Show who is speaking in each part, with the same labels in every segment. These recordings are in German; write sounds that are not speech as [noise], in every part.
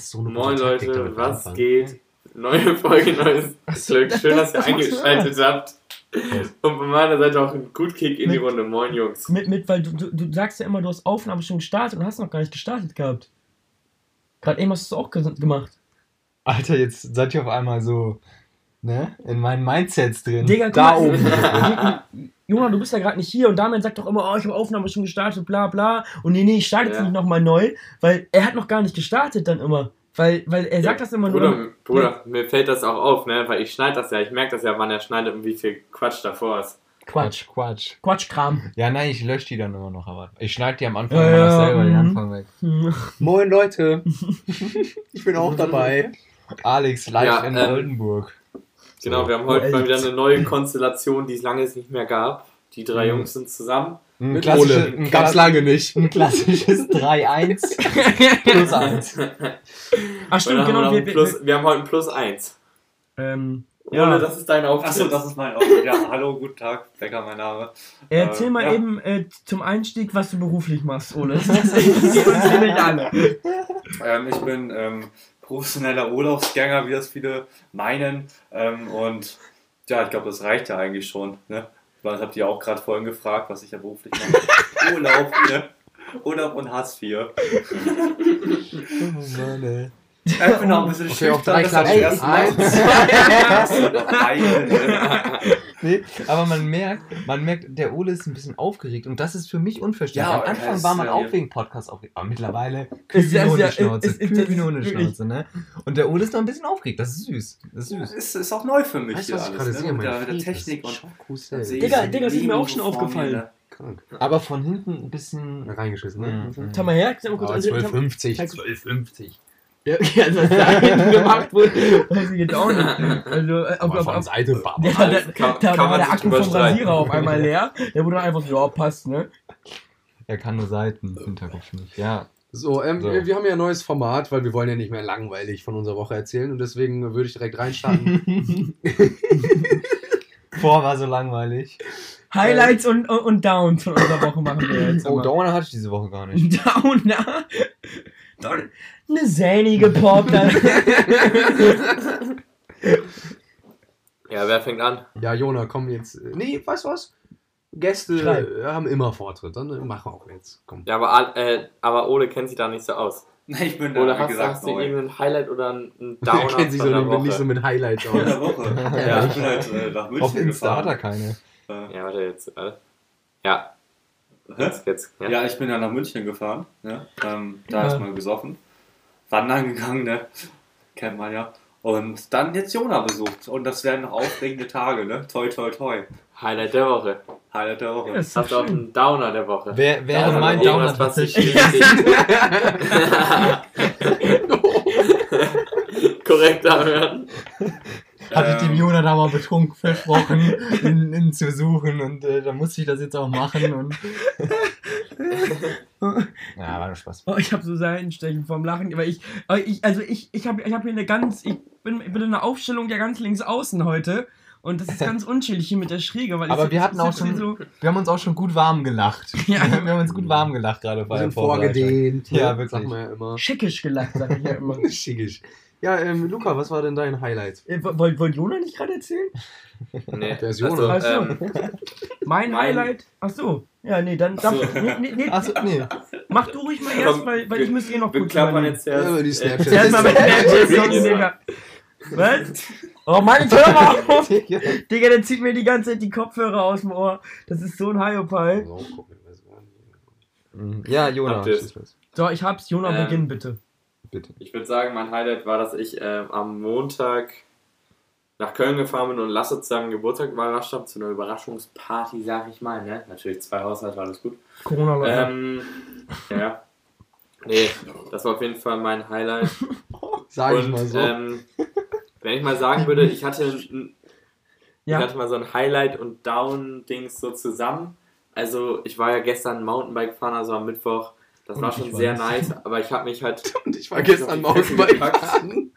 Speaker 1: hast so eine
Speaker 2: Moin
Speaker 1: Taktik,
Speaker 2: Leute, was
Speaker 1: anfangen.
Speaker 2: geht? Neue Folge, neues
Speaker 3: so,
Speaker 2: Glück. Schön, dass ihr eingeschaltet habt. Und von meiner Seite auch ein gut Kick in die
Speaker 3: Mit-
Speaker 2: Runde. Moin Jungs.
Speaker 3: Mit, mit, weil du, du, du sagst ja immer, du hast Aufnahme schon gestartet und hast noch gar nicht gestartet gehabt. Gerade eben hast du es auch ge- gemacht.
Speaker 1: Alter, jetzt seid ihr auf einmal so, ne, in meinen Mindsets drin.
Speaker 3: Digga,
Speaker 1: da
Speaker 3: mal.
Speaker 1: oben. [laughs]
Speaker 3: Junge, du bist ja gerade nicht hier und Damian sagt doch immer, oh, ich habe Aufnahme schon gestartet, bla bla. Und nee, nee, ich starte jetzt
Speaker 2: Ja.
Speaker 3: nicht nochmal neu, weil er hat noch gar nicht gestartet dann immer. Weil, weil er sagt das immer nur.
Speaker 2: Bruder, Bruder, mir fällt das auch auf, ne? Weil ich schneide das ja. Ich merke das ja, wann er schneidet und wie viel Quatsch davor ist.
Speaker 3: Quatsch.
Speaker 1: Quatsch.
Speaker 3: Quatschkram.
Speaker 1: Ja, nein, ich lösche die dann immer noch, aber ich schneide die am Anfang
Speaker 3: Ja,
Speaker 1: immer noch
Speaker 3: ja,
Speaker 1: selber den
Speaker 3: mhm.
Speaker 1: Anfang weg. [laughs]
Speaker 4: Moin Leute, [laughs] ich bin auch dabei.
Speaker 1: Alex, live
Speaker 2: Ja,
Speaker 1: in
Speaker 2: ähm,
Speaker 1: Oldenburg.
Speaker 2: Genau,
Speaker 1: So.
Speaker 2: wir haben heute
Speaker 3: Welt.
Speaker 2: mal wieder eine neue Konstellation, die es lange nicht mehr gab. Die drei
Speaker 1: Mhm.
Speaker 2: Jungs sind zusammen.
Speaker 1: Ein
Speaker 4: Ole.
Speaker 1: ein
Speaker 4: Gab's lange nicht.
Speaker 1: Ein klassisches 3-1 plus 1. [laughs]
Speaker 3: Ach stimmt, genau. Wir,
Speaker 2: plus, wir haben heute ein Plus 1.
Speaker 3: ähm,
Speaker 2: Ole,
Speaker 3: ja.
Speaker 2: das ist dein Auftritt.
Speaker 5: Achso, das ist mein Auftritt. Ja, hallo, guten Tag, Becker, mein Name.
Speaker 3: Erzähl
Speaker 5: Äh,
Speaker 3: mal
Speaker 5: ja.
Speaker 3: eben äh, zum Einstieg, was du beruflich machst, Ole. [laughs] Das interessiert uns nämlich alle.
Speaker 5: Ähm, ich bin ähm, professioneller Urlaubsgänger, wie das viele meinen. Ähm, und ja, ich glaube, das reicht ja eigentlich schon. Ne? Weil das habt ihr auch gerade vorhin gefragt, was ich ja beruflich mache. [laughs] Urlaub, ne? Urlaub und Hartz IV.
Speaker 1: Oh Mann, ey.
Speaker 5: Ich bin noch ein bisschen
Speaker 4: Okay, auf
Speaker 5: schüchtern,
Speaker 4: drei
Speaker 5: das hab ich
Speaker 4: Klatschen.
Speaker 5: erst mal- [laughs] Ne?
Speaker 1: Nee, aber man merkt, man merkt, der Ole ist ein bisschen aufgeregt und das ist für mich unverständlich.
Speaker 5: Ja,
Speaker 1: Am Anfang
Speaker 5: das
Speaker 1: war man
Speaker 5: ja
Speaker 1: auch wegen Podcast aufgeregt, aber mittlerweile
Speaker 3: Es ist ja-
Speaker 1: kühl wie
Speaker 3: es-
Speaker 1: Hundeschnauze,
Speaker 3: es- es-
Speaker 1: kühl wie
Speaker 3: es-
Speaker 1: Hundeschnauze, ne? Und der Ole ist noch ein bisschen aufgeregt, das ist süß, das ist süß.
Speaker 5: Ist, ist auch neu für mich
Speaker 4: Weißt du,
Speaker 5: hier
Speaker 4: was ich
Speaker 5: alles.
Speaker 4: gerade
Speaker 5: ne?
Speaker 4: sehe?
Speaker 5: Mit der, Technik und ich
Speaker 3: Digga, Digga, das ist mir auch schon aufgefallen.
Speaker 4: Krank.
Speaker 1: Aber von hinten ein bisschen...
Speaker 4: Reingeschissen, ne?
Speaker 1: Mhm.
Speaker 3: Mal her, sag mal also,
Speaker 4: 12,50.
Speaker 3: Zeig-
Speaker 1: 12,50.
Speaker 3: Ja, also was da hinten gemacht wurde, weiß ich jetzt auch nicht. Also, äh, auf,
Speaker 4: von
Speaker 3: auf,
Speaker 4: Seite,
Speaker 3: der, der,
Speaker 2: Kann-
Speaker 3: da,
Speaker 2: kann
Speaker 3: da war der Akku vom. Rasierer auf einmal leer. Der wurde dann einfach so, ja, passt, ne?
Speaker 1: Er kann nur Seiten, Hinterkopf nicht, ja.
Speaker 4: So, ähm,
Speaker 1: So.
Speaker 4: Wir, wir haben ja ein neues Format, weil wir wollen ja nicht mehr langweilig von unserer Woche erzählen und deswegen würde ich direkt reinstarten. [laughs]
Speaker 1: Vor war so langweilig.
Speaker 3: Highlights und, und, und Downs von unserer Woche machen wir jetzt.
Speaker 1: Oh,
Speaker 3: immer.
Speaker 1: Downer hatte ich diese Woche gar nicht. [laughs]
Speaker 3: Downer. Downer. Eine sähnige Pop. [laughs]
Speaker 2: Ja, wer fängt an?
Speaker 4: ja, Jona, komm jetzt. Nee, weißt du was? Gäste
Speaker 3: Schreib.
Speaker 4: haben immer Vortritt, dann machen wir auch jetzt. Komm.
Speaker 2: Ja, aber, äh, aber Ole kennt sich da nicht so aus.
Speaker 5: Nee, [laughs] ich bin da,
Speaker 2: Oder
Speaker 5: wie
Speaker 2: hast,
Speaker 5: gesagt,
Speaker 2: hast du irgendein Highlight oder einen
Speaker 4: Der
Speaker 2: Downer
Speaker 4: kennt sich so
Speaker 2: der
Speaker 4: nicht, nicht
Speaker 2: Woche?
Speaker 4: so mit Highlights
Speaker 5: In der
Speaker 4: aus.
Speaker 5: Woche.
Speaker 2: Ja.
Speaker 5: Ja, ich bin halt äh, nach München
Speaker 1: Auf Insta hat er
Speaker 5: gefahren.
Speaker 1: keine.
Speaker 5: Äh,
Speaker 2: Ja, warte jetzt. Äh, ja,
Speaker 5: Hä?
Speaker 2: jetzt, jetzt. Ja.
Speaker 5: Ja, ich bin ja nach München gefahren. Ne? Ähm, da
Speaker 3: Ja.
Speaker 5: erstmal gesoffen. Wandern gegangen, ne? Kennt man ja. Und dann jetzt Jona besucht. Und das werden noch aufregende Tage, ne? Toi, toi, toi.
Speaker 2: Highlight der Woche.
Speaker 5: Highlight der Woche.
Speaker 3: Doch
Speaker 2: Hast du auch einen Downer der Woche?
Speaker 1: Wer, wäre
Speaker 2: Downer
Speaker 1: mein Downer
Speaker 2: was richtig- [laughs] Korrekt anhören.
Speaker 1: Hatte ich dem
Speaker 5: Ähm.
Speaker 1: Jona da mal betrunken versprochen, ihn, ihn zu suchen und äh, da musste ich das jetzt auch machen und. Ja, war nur Spaß.
Speaker 3: Oh, ich habe so Seitenstechen vom Lachen, aber ich, aber ich also ich, ich habe ich hab hier eine ganz, ich bin, ich bin in einer Aufstellung ja ganz links außen heute und das ist ganz [laughs] unchillig hier mit der Schräge, weil
Speaker 1: Aber
Speaker 3: ich
Speaker 1: wir hatten auch schon-
Speaker 3: so,
Speaker 1: Wir haben uns auch schon gut warm gelacht. [laughs]
Speaker 3: Ja.
Speaker 1: Wir haben uns gut warm gelacht gerade bei
Speaker 4: Wir
Speaker 1: der
Speaker 4: vorgedehnt.
Speaker 1: Ja,
Speaker 4: ne?
Speaker 1: wirklich.
Speaker 4: Sagt man ja immer.
Speaker 3: schickisch gelacht, sag ich ja immer. [laughs]
Speaker 4: Schickisch. Ja, ähm, Luca, was war denn dein Highlight?
Speaker 3: Äh, Wollt, wollt Jona nicht gerade erzählen? [laughs]
Speaker 2: Nee.
Speaker 4: Der ist
Speaker 2: also,
Speaker 4: Jona.
Speaker 3: Ach so.
Speaker 2: ähm, [laughs]
Speaker 3: Mein,
Speaker 2: Mein-
Speaker 3: Highlight? Ach so. Ja, nee, dann
Speaker 2: Ach so.
Speaker 3: darf, nee, nee, nee,
Speaker 1: Achso, nee.
Speaker 3: mach du ruhig mal erst, weil, weil ich muss eh noch
Speaker 2: wir
Speaker 3: kurz
Speaker 2: klappern jetzt erst.
Speaker 4: Ja, die
Speaker 2: äh,
Speaker 4: Snapchat.
Speaker 3: Erstmal mit [laughs] Snapchat, Digga. Was? Oh Mann, jetzt hör mal auf! Digga, der zieht mir die ganze Zeit die Kopfhörer aus dem Ohr. Das ist so ein
Speaker 4: denn
Speaker 1: Ja, Jona.
Speaker 3: So, ich hab's. Jona,
Speaker 2: Ähm,
Speaker 3: beginn bitte.
Speaker 1: Bitte.
Speaker 2: Ich würde sagen, mein Highlight war, dass ich ähm, am Montag nach Köln gefahren bin und Lasse zusammen Geburtstag überrascht habe, zu einer Überraschungsparty, sag ich mal. Ne? Natürlich zwei Haushalte, war alles gut.
Speaker 3: Corona, Leute.
Speaker 2: Ähm, ja. Nee, das war auf jeden Fall mein Highlight. [laughs]
Speaker 4: Sag ich
Speaker 2: und
Speaker 4: mal so.
Speaker 2: ähm, wenn ich mal sagen würde, ich hatte, ein- ich
Speaker 3: ja.
Speaker 2: hatte mal so ein Highlight und Down-Dings so zusammen. Also ich war ja gestern Mountainbike fahren, also am Mittwoch. Das
Speaker 3: Und
Speaker 2: war schon sehr nice, [laughs] aber ich habe mich halt [laughs]
Speaker 4: Und ich war gestern Mountainbike. [laughs]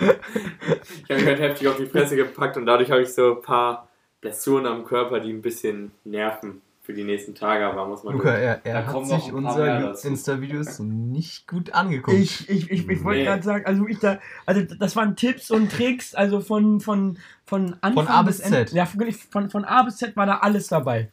Speaker 2: Ich habe mich halt heftig auf die Fresse gepackt und dadurch habe ich so ein paar Blessuren am Körper, die ein bisschen nerven. für die nächsten Tage, aber muss man
Speaker 1: Luca, er,
Speaker 5: Da
Speaker 1: er hat
Speaker 5: kommen noch
Speaker 1: sich unsere. Insta-Videos nicht gut angeguckt.
Speaker 3: Ich, ich, ich, ich wollte
Speaker 2: Nee.
Speaker 3: gerade sagen, also ich da, also das waren Tipps und Tricks, also von, von, von Anfang
Speaker 1: Von A bis. Z.
Speaker 3: Ja, wirklich von, von A bis Z war da alles dabei.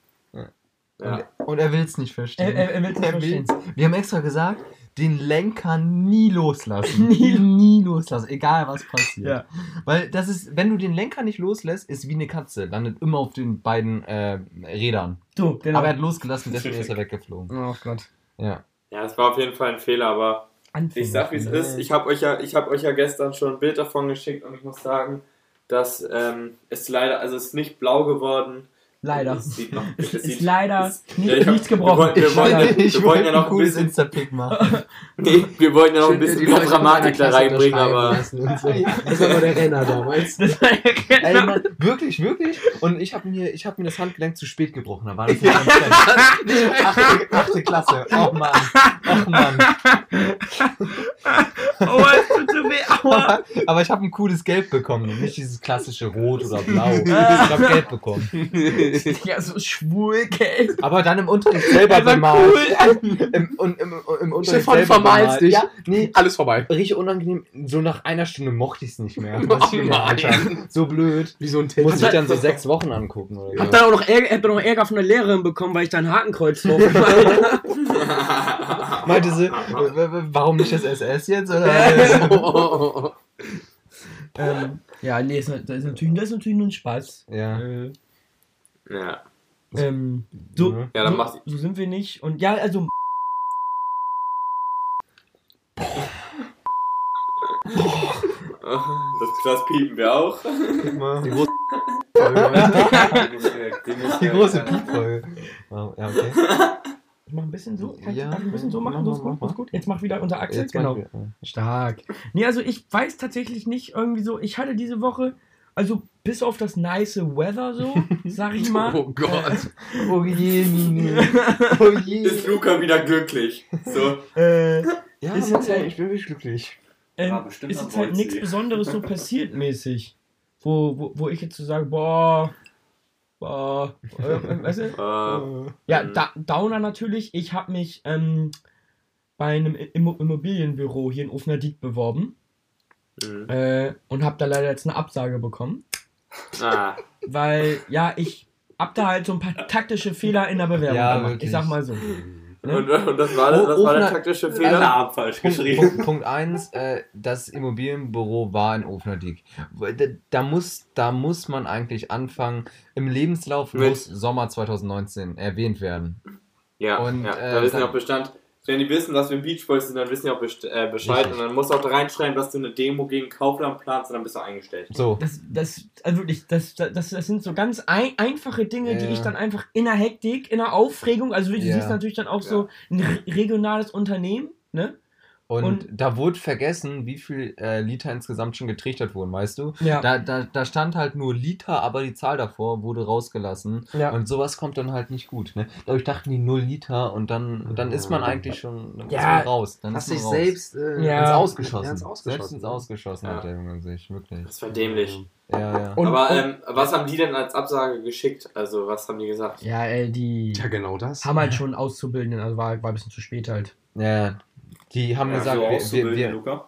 Speaker 2: Ja.
Speaker 1: Und er will es nicht verstehen.
Speaker 3: Er- er- er will's nicht verstehen.
Speaker 1: will's. Wir haben extra gesagt, den Lenker nie loslassen. [laughs]
Speaker 3: Nie.
Speaker 1: nie loslassen, egal was passiert.
Speaker 3: Ja.
Speaker 1: Weil das ist, wenn du den Lenker nicht loslässt, ist wie eine Katze, landet immer auf den beiden äh, Rädern.
Speaker 3: So, genau.
Speaker 1: Aber er hat losgelassen, deswegen ist er weggeflogen.
Speaker 3: oh Gott.
Speaker 1: Ja.
Speaker 2: ja, es war auf jeden Fall ein Fehler, aber ich sag wie es ist. Ich habe euch ja, ich habe euch ja gestern schon ein Bild davon geschickt und ich muss sagen, dass ähm, es leider, also es ist nicht blau geworden.
Speaker 3: Leider.
Speaker 2: Es sieht noch,
Speaker 3: Es
Speaker 2: es
Speaker 3: ist
Speaker 2: sieht,
Speaker 3: leider nie,
Speaker 2: Ja, hab-
Speaker 3: nichts gebrochen.
Speaker 2: wir wollen- wir wollen-
Speaker 1: ich
Speaker 2: wir wollen ja noch ein
Speaker 1: cooles Insta-Pick machen. [laughs]
Speaker 2: nee, wir wollten ja noch ein bisschen mehr Dramatik da reinbringen, aber.
Speaker 4: Das war aber der Renner damals.
Speaker 3: Das war ja
Speaker 1: Ey,
Speaker 3: genau.
Speaker 1: Mann, wirklich, wirklich. Und ich habe mir, ich hab mir das Handgelenk zu spät gebrochen. Da war das [laughs] ja. achte, achte Klasse. Oh Mann. Oh Mann.
Speaker 3: Aua, [laughs] es tut so weh. Aua.
Speaker 1: Aber ich habe ein cooles Gelb bekommen. und Nicht dieses klassische Rot oder Blau. Ich habe Gelb bekommen. [laughs]
Speaker 3: Ja, so schwul, gell?
Speaker 1: Aber dann im Unterricht [laughs] selber bemalt.
Speaker 3: cool.
Speaker 1: Im, und, im, im Unterricht
Speaker 4: Stefan,
Speaker 1: selber
Speaker 4: vermalst
Speaker 1: bemalt.
Speaker 4: dich.
Speaker 1: Ja, nee.
Speaker 4: Alles vorbei.
Speaker 1: Richtig unangenehm. So nach einer Stunde mochte ich es nicht mehr. [laughs]
Speaker 4: Oh
Speaker 1: anschaue. So blöd.
Speaker 4: Wie so ein
Speaker 1: Muss ich dann so sechs Wochen angucken oder
Speaker 3: Hab
Speaker 1: so.
Speaker 3: dann auch noch Ärger, hab dann auch Ärger von der Lehrerin bekommen, weil ich da ein Hakenkreuz drauf.
Speaker 1: Meinte sie, warum nicht das SS jetzt? Oder?
Speaker 3: ähm, ja, nee, das, ist natürlich, das ist natürlich nur ein Spaß.
Speaker 1: ja.
Speaker 3: Äh,
Speaker 2: ja.
Speaker 3: ähm, so,
Speaker 1: Mhm.
Speaker 2: Ja, dann
Speaker 3: so, so sind wir nicht. Und ja, also.
Speaker 2: Das, das piepen wir auch.
Speaker 1: Guck mal.
Speaker 4: Die große [laughs]
Speaker 5: Die
Speaker 1: große Piepfolge. Ja, okay.
Speaker 3: Ich mach ein bisschen so. Kann
Speaker 1: Ja,
Speaker 3: ein bisschen so
Speaker 1: mach
Speaker 3: machen?
Speaker 1: mal,
Speaker 3: So ist gut,
Speaker 1: mach
Speaker 3: ist
Speaker 1: mal.
Speaker 3: gut. Jetzt mach wieder unser Axel.
Speaker 1: Jetzt
Speaker 3: genau. Stark. Nee, also ich weiß tatsächlich nicht irgendwie so. Ich hatte diese Woche, also bis auf das nice Weather so, [laughs] sag ich mal.
Speaker 4: Oh Gott.
Speaker 1: Oh je, Nini. [laughs] Oh je.
Speaker 2: Ist Luca wieder glücklich. So.
Speaker 3: Äh,
Speaker 1: Ja,
Speaker 3: Ist jetzt halt-
Speaker 1: ich bin wirklich glücklich.
Speaker 3: ähm,
Speaker 5: Ja, bestimmt
Speaker 3: ist jetzt halt nichts Besonderes so [laughs] passiert mäßig. Wo, wo, wo ich jetzt so sage, boah, boah, äh, weißt du?
Speaker 2: Äh,
Speaker 3: Ja,
Speaker 2: Mhm.
Speaker 3: da, Downer natürlich. Ich habe mich ähm, bei einem Immo Immobilienbüro hier in Ofnerdiek beworben
Speaker 2: mhm.
Speaker 3: äh, und habe da leider jetzt eine Absage bekommen.
Speaker 2: ah,
Speaker 3: Weil, ja, ich hab da halt so ein paar taktische Fehler in der Bewerbung
Speaker 1: Ja,
Speaker 3: gemacht.
Speaker 1: wirklich.
Speaker 3: Ich sag mal so.
Speaker 2: und, und das war, das, das war der taktische Fehler.
Speaker 5: haben falsch
Speaker 1: Punkt,
Speaker 5: geschrieben.
Speaker 1: Punkt, Punkt eins, äh, das Immobilienbüro war in Ofnerdiek. Da, da, muss, da muss man eigentlich anfangen. Im Lebenslauf
Speaker 2: Mit-
Speaker 1: muss Sommer 2019 erwähnt werden.
Speaker 2: Ja,
Speaker 1: Und,
Speaker 2: ja
Speaker 1: äh,
Speaker 2: da wissen die
Speaker 1: dann-
Speaker 2: auch Bestand. Wenn die wissen, dass wir Beach Boys sind, dann wissen die auch äh, Bescheid.
Speaker 1: Richtig.
Speaker 2: Und dann musst du auch da reinschreiben, dass du eine Demo gegen Kaufland planst und dann bist du eingestellt.
Speaker 1: So.
Speaker 3: Das, das, also wirklich, das, das, das sind so ganz ein, einfache Dinge, die
Speaker 1: Ja.
Speaker 3: ich dann einfach in der Hektik, in der Aufregung, also wirklich,
Speaker 1: Ja.
Speaker 3: du siehst natürlich dann auch so ein re- regionales Unternehmen, ne?
Speaker 1: Und,
Speaker 3: Und-
Speaker 1: da wurde vergessen, wie viel äh, Liter insgesamt schon getrichtert wurden, weißt du?
Speaker 3: Ja.
Speaker 1: Da, da, da stand halt nur Liter, aber die Zahl davor wurde rausgelassen.
Speaker 3: Ja.
Speaker 1: Und sowas kommt dann halt nicht gut. Ne? Dadurch dachten die 0 Liter und dann, dann ist man eigentlich schon dann ist
Speaker 3: Ja.
Speaker 1: man raus. Dann
Speaker 4: Hast
Speaker 1: ist
Speaker 4: dich
Speaker 1: man raus.
Speaker 4: selbst äh,
Speaker 3: Ja.
Speaker 1: ins Ausgeschossen.
Speaker 4: Ja, ins
Speaker 1: Selbst
Speaker 4: Ausgeschossen.
Speaker 1: ins Ausgeschossen
Speaker 2: Ja.
Speaker 1: hat der Junge sich, wirklich.
Speaker 2: Das war dämlich.
Speaker 1: Ja, ja.
Speaker 3: Und-
Speaker 2: Aber
Speaker 3: und-
Speaker 2: ähm, was haben die denn als Absage geschickt? Also, was haben die gesagt?
Speaker 3: Ja, ey, die
Speaker 4: Ja, genau das.
Speaker 3: haben halt schon Auszubildenden, also war, war ein bisschen zu spät halt.
Speaker 1: ja, ja. Die haben
Speaker 2: Ja,
Speaker 1: gesagt,
Speaker 5: so
Speaker 1: wir, wir, wir,
Speaker 5: Luca?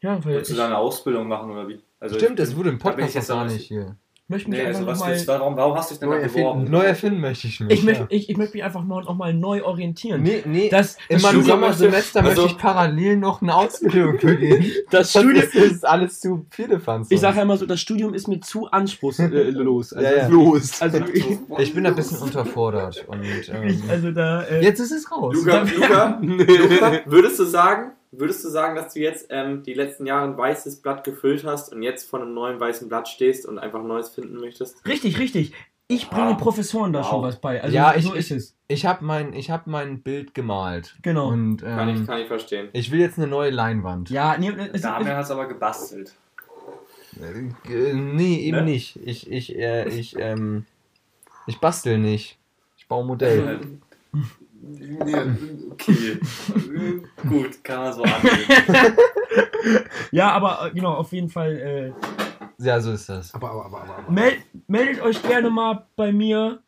Speaker 3: Ja, weil
Speaker 5: Willst du da eine Ausbildung machen oder wie? Also
Speaker 1: Stimmt, das wurde im Podcast
Speaker 5: jetzt
Speaker 1: gar nicht hier.
Speaker 3: Möchte mich
Speaker 5: Nee,
Speaker 3: einfach
Speaker 5: also was willst
Speaker 3: mal,
Speaker 5: du, warum, warum hast du dich denn
Speaker 4: Neu erfinden.
Speaker 5: beworben?
Speaker 1: Neu erfinden möchte ich mich.
Speaker 3: ich, möchte,
Speaker 1: ja.
Speaker 3: ich, ich möchte mich einfach noch, noch mal neu orientieren.
Speaker 1: Nee, nee.
Speaker 3: Das,
Speaker 1: in
Speaker 3: das
Speaker 1: meinem
Speaker 2: Studium
Speaker 1: Sommersemester
Speaker 2: möchte-
Speaker 1: möchte
Speaker 2: also-
Speaker 1: ich parallel noch eine Ausbildung beginnen. [laughs]
Speaker 3: das
Speaker 1: Das
Speaker 3: Studium,
Speaker 1: ist, das ist alles zu viele Fans.
Speaker 3: ich sage ja immer so, das Studium ist mir zu anspruchslos. [laughs] Also,
Speaker 1: Ja, ja.
Speaker 4: Los. [laughs]
Speaker 3: also, ich,
Speaker 1: Ich bin da ein bisschen unterfordert. Und, ähm,
Speaker 3: also da. Äh,
Speaker 1: jetzt ist es raus.
Speaker 2: Luca, Luca, Luca, würdest du sagen, würdest du sagen, dass du jetzt ähm, die letzten Jahre ein weißes Blatt gefüllt hast und jetzt vor einem neuen weißen Blatt stehst und einfach Neues finden möchtest?
Speaker 3: Richtig, richtig. Ich bringe
Speaker 5: Wow.
Speaker 3: Professoren da
Speaker 5: Wow.
Speaker 3: schon was bei. Also
Speaker 1: Ja, ich-
Speaker 3: so ist es.
Speaker 1: Ich habe mein, ich hab mein Bild gemalt.
Speaker 3: Genau.
Speaker 1: Und
Speaker 2: Kann, ich,
Speaker 1: ähm,
Speaker 2: kann ich verstehen.
Speaker 1: ich will jetzt eine neue Leinwand.
Speaker 3: Ja, nee, es,
Speaker 5: Damian
Speaker 3: es,
Speaker 5: hat es aber gebastelt.
Speaker 1: Äh, nee, eben
Speaker 5: Ne?
Speaker 1: nicht. Ich, ich, äh, ich, ähm, ich bastel nicht. Ich baue Modell. [laughs]
Speaker 5: Ja, okay. [laughs] Gut, kann man so [laughs] angehen.
Speaker 3: ja, aber äh, genau, auf jeden Fall. Äh,
Speaker 1: Ja, so ist das.
Speaker 4: Aber, aber, aber, aber. aber.
Speaker 3: meld, meldet euch gerne mal bei mir.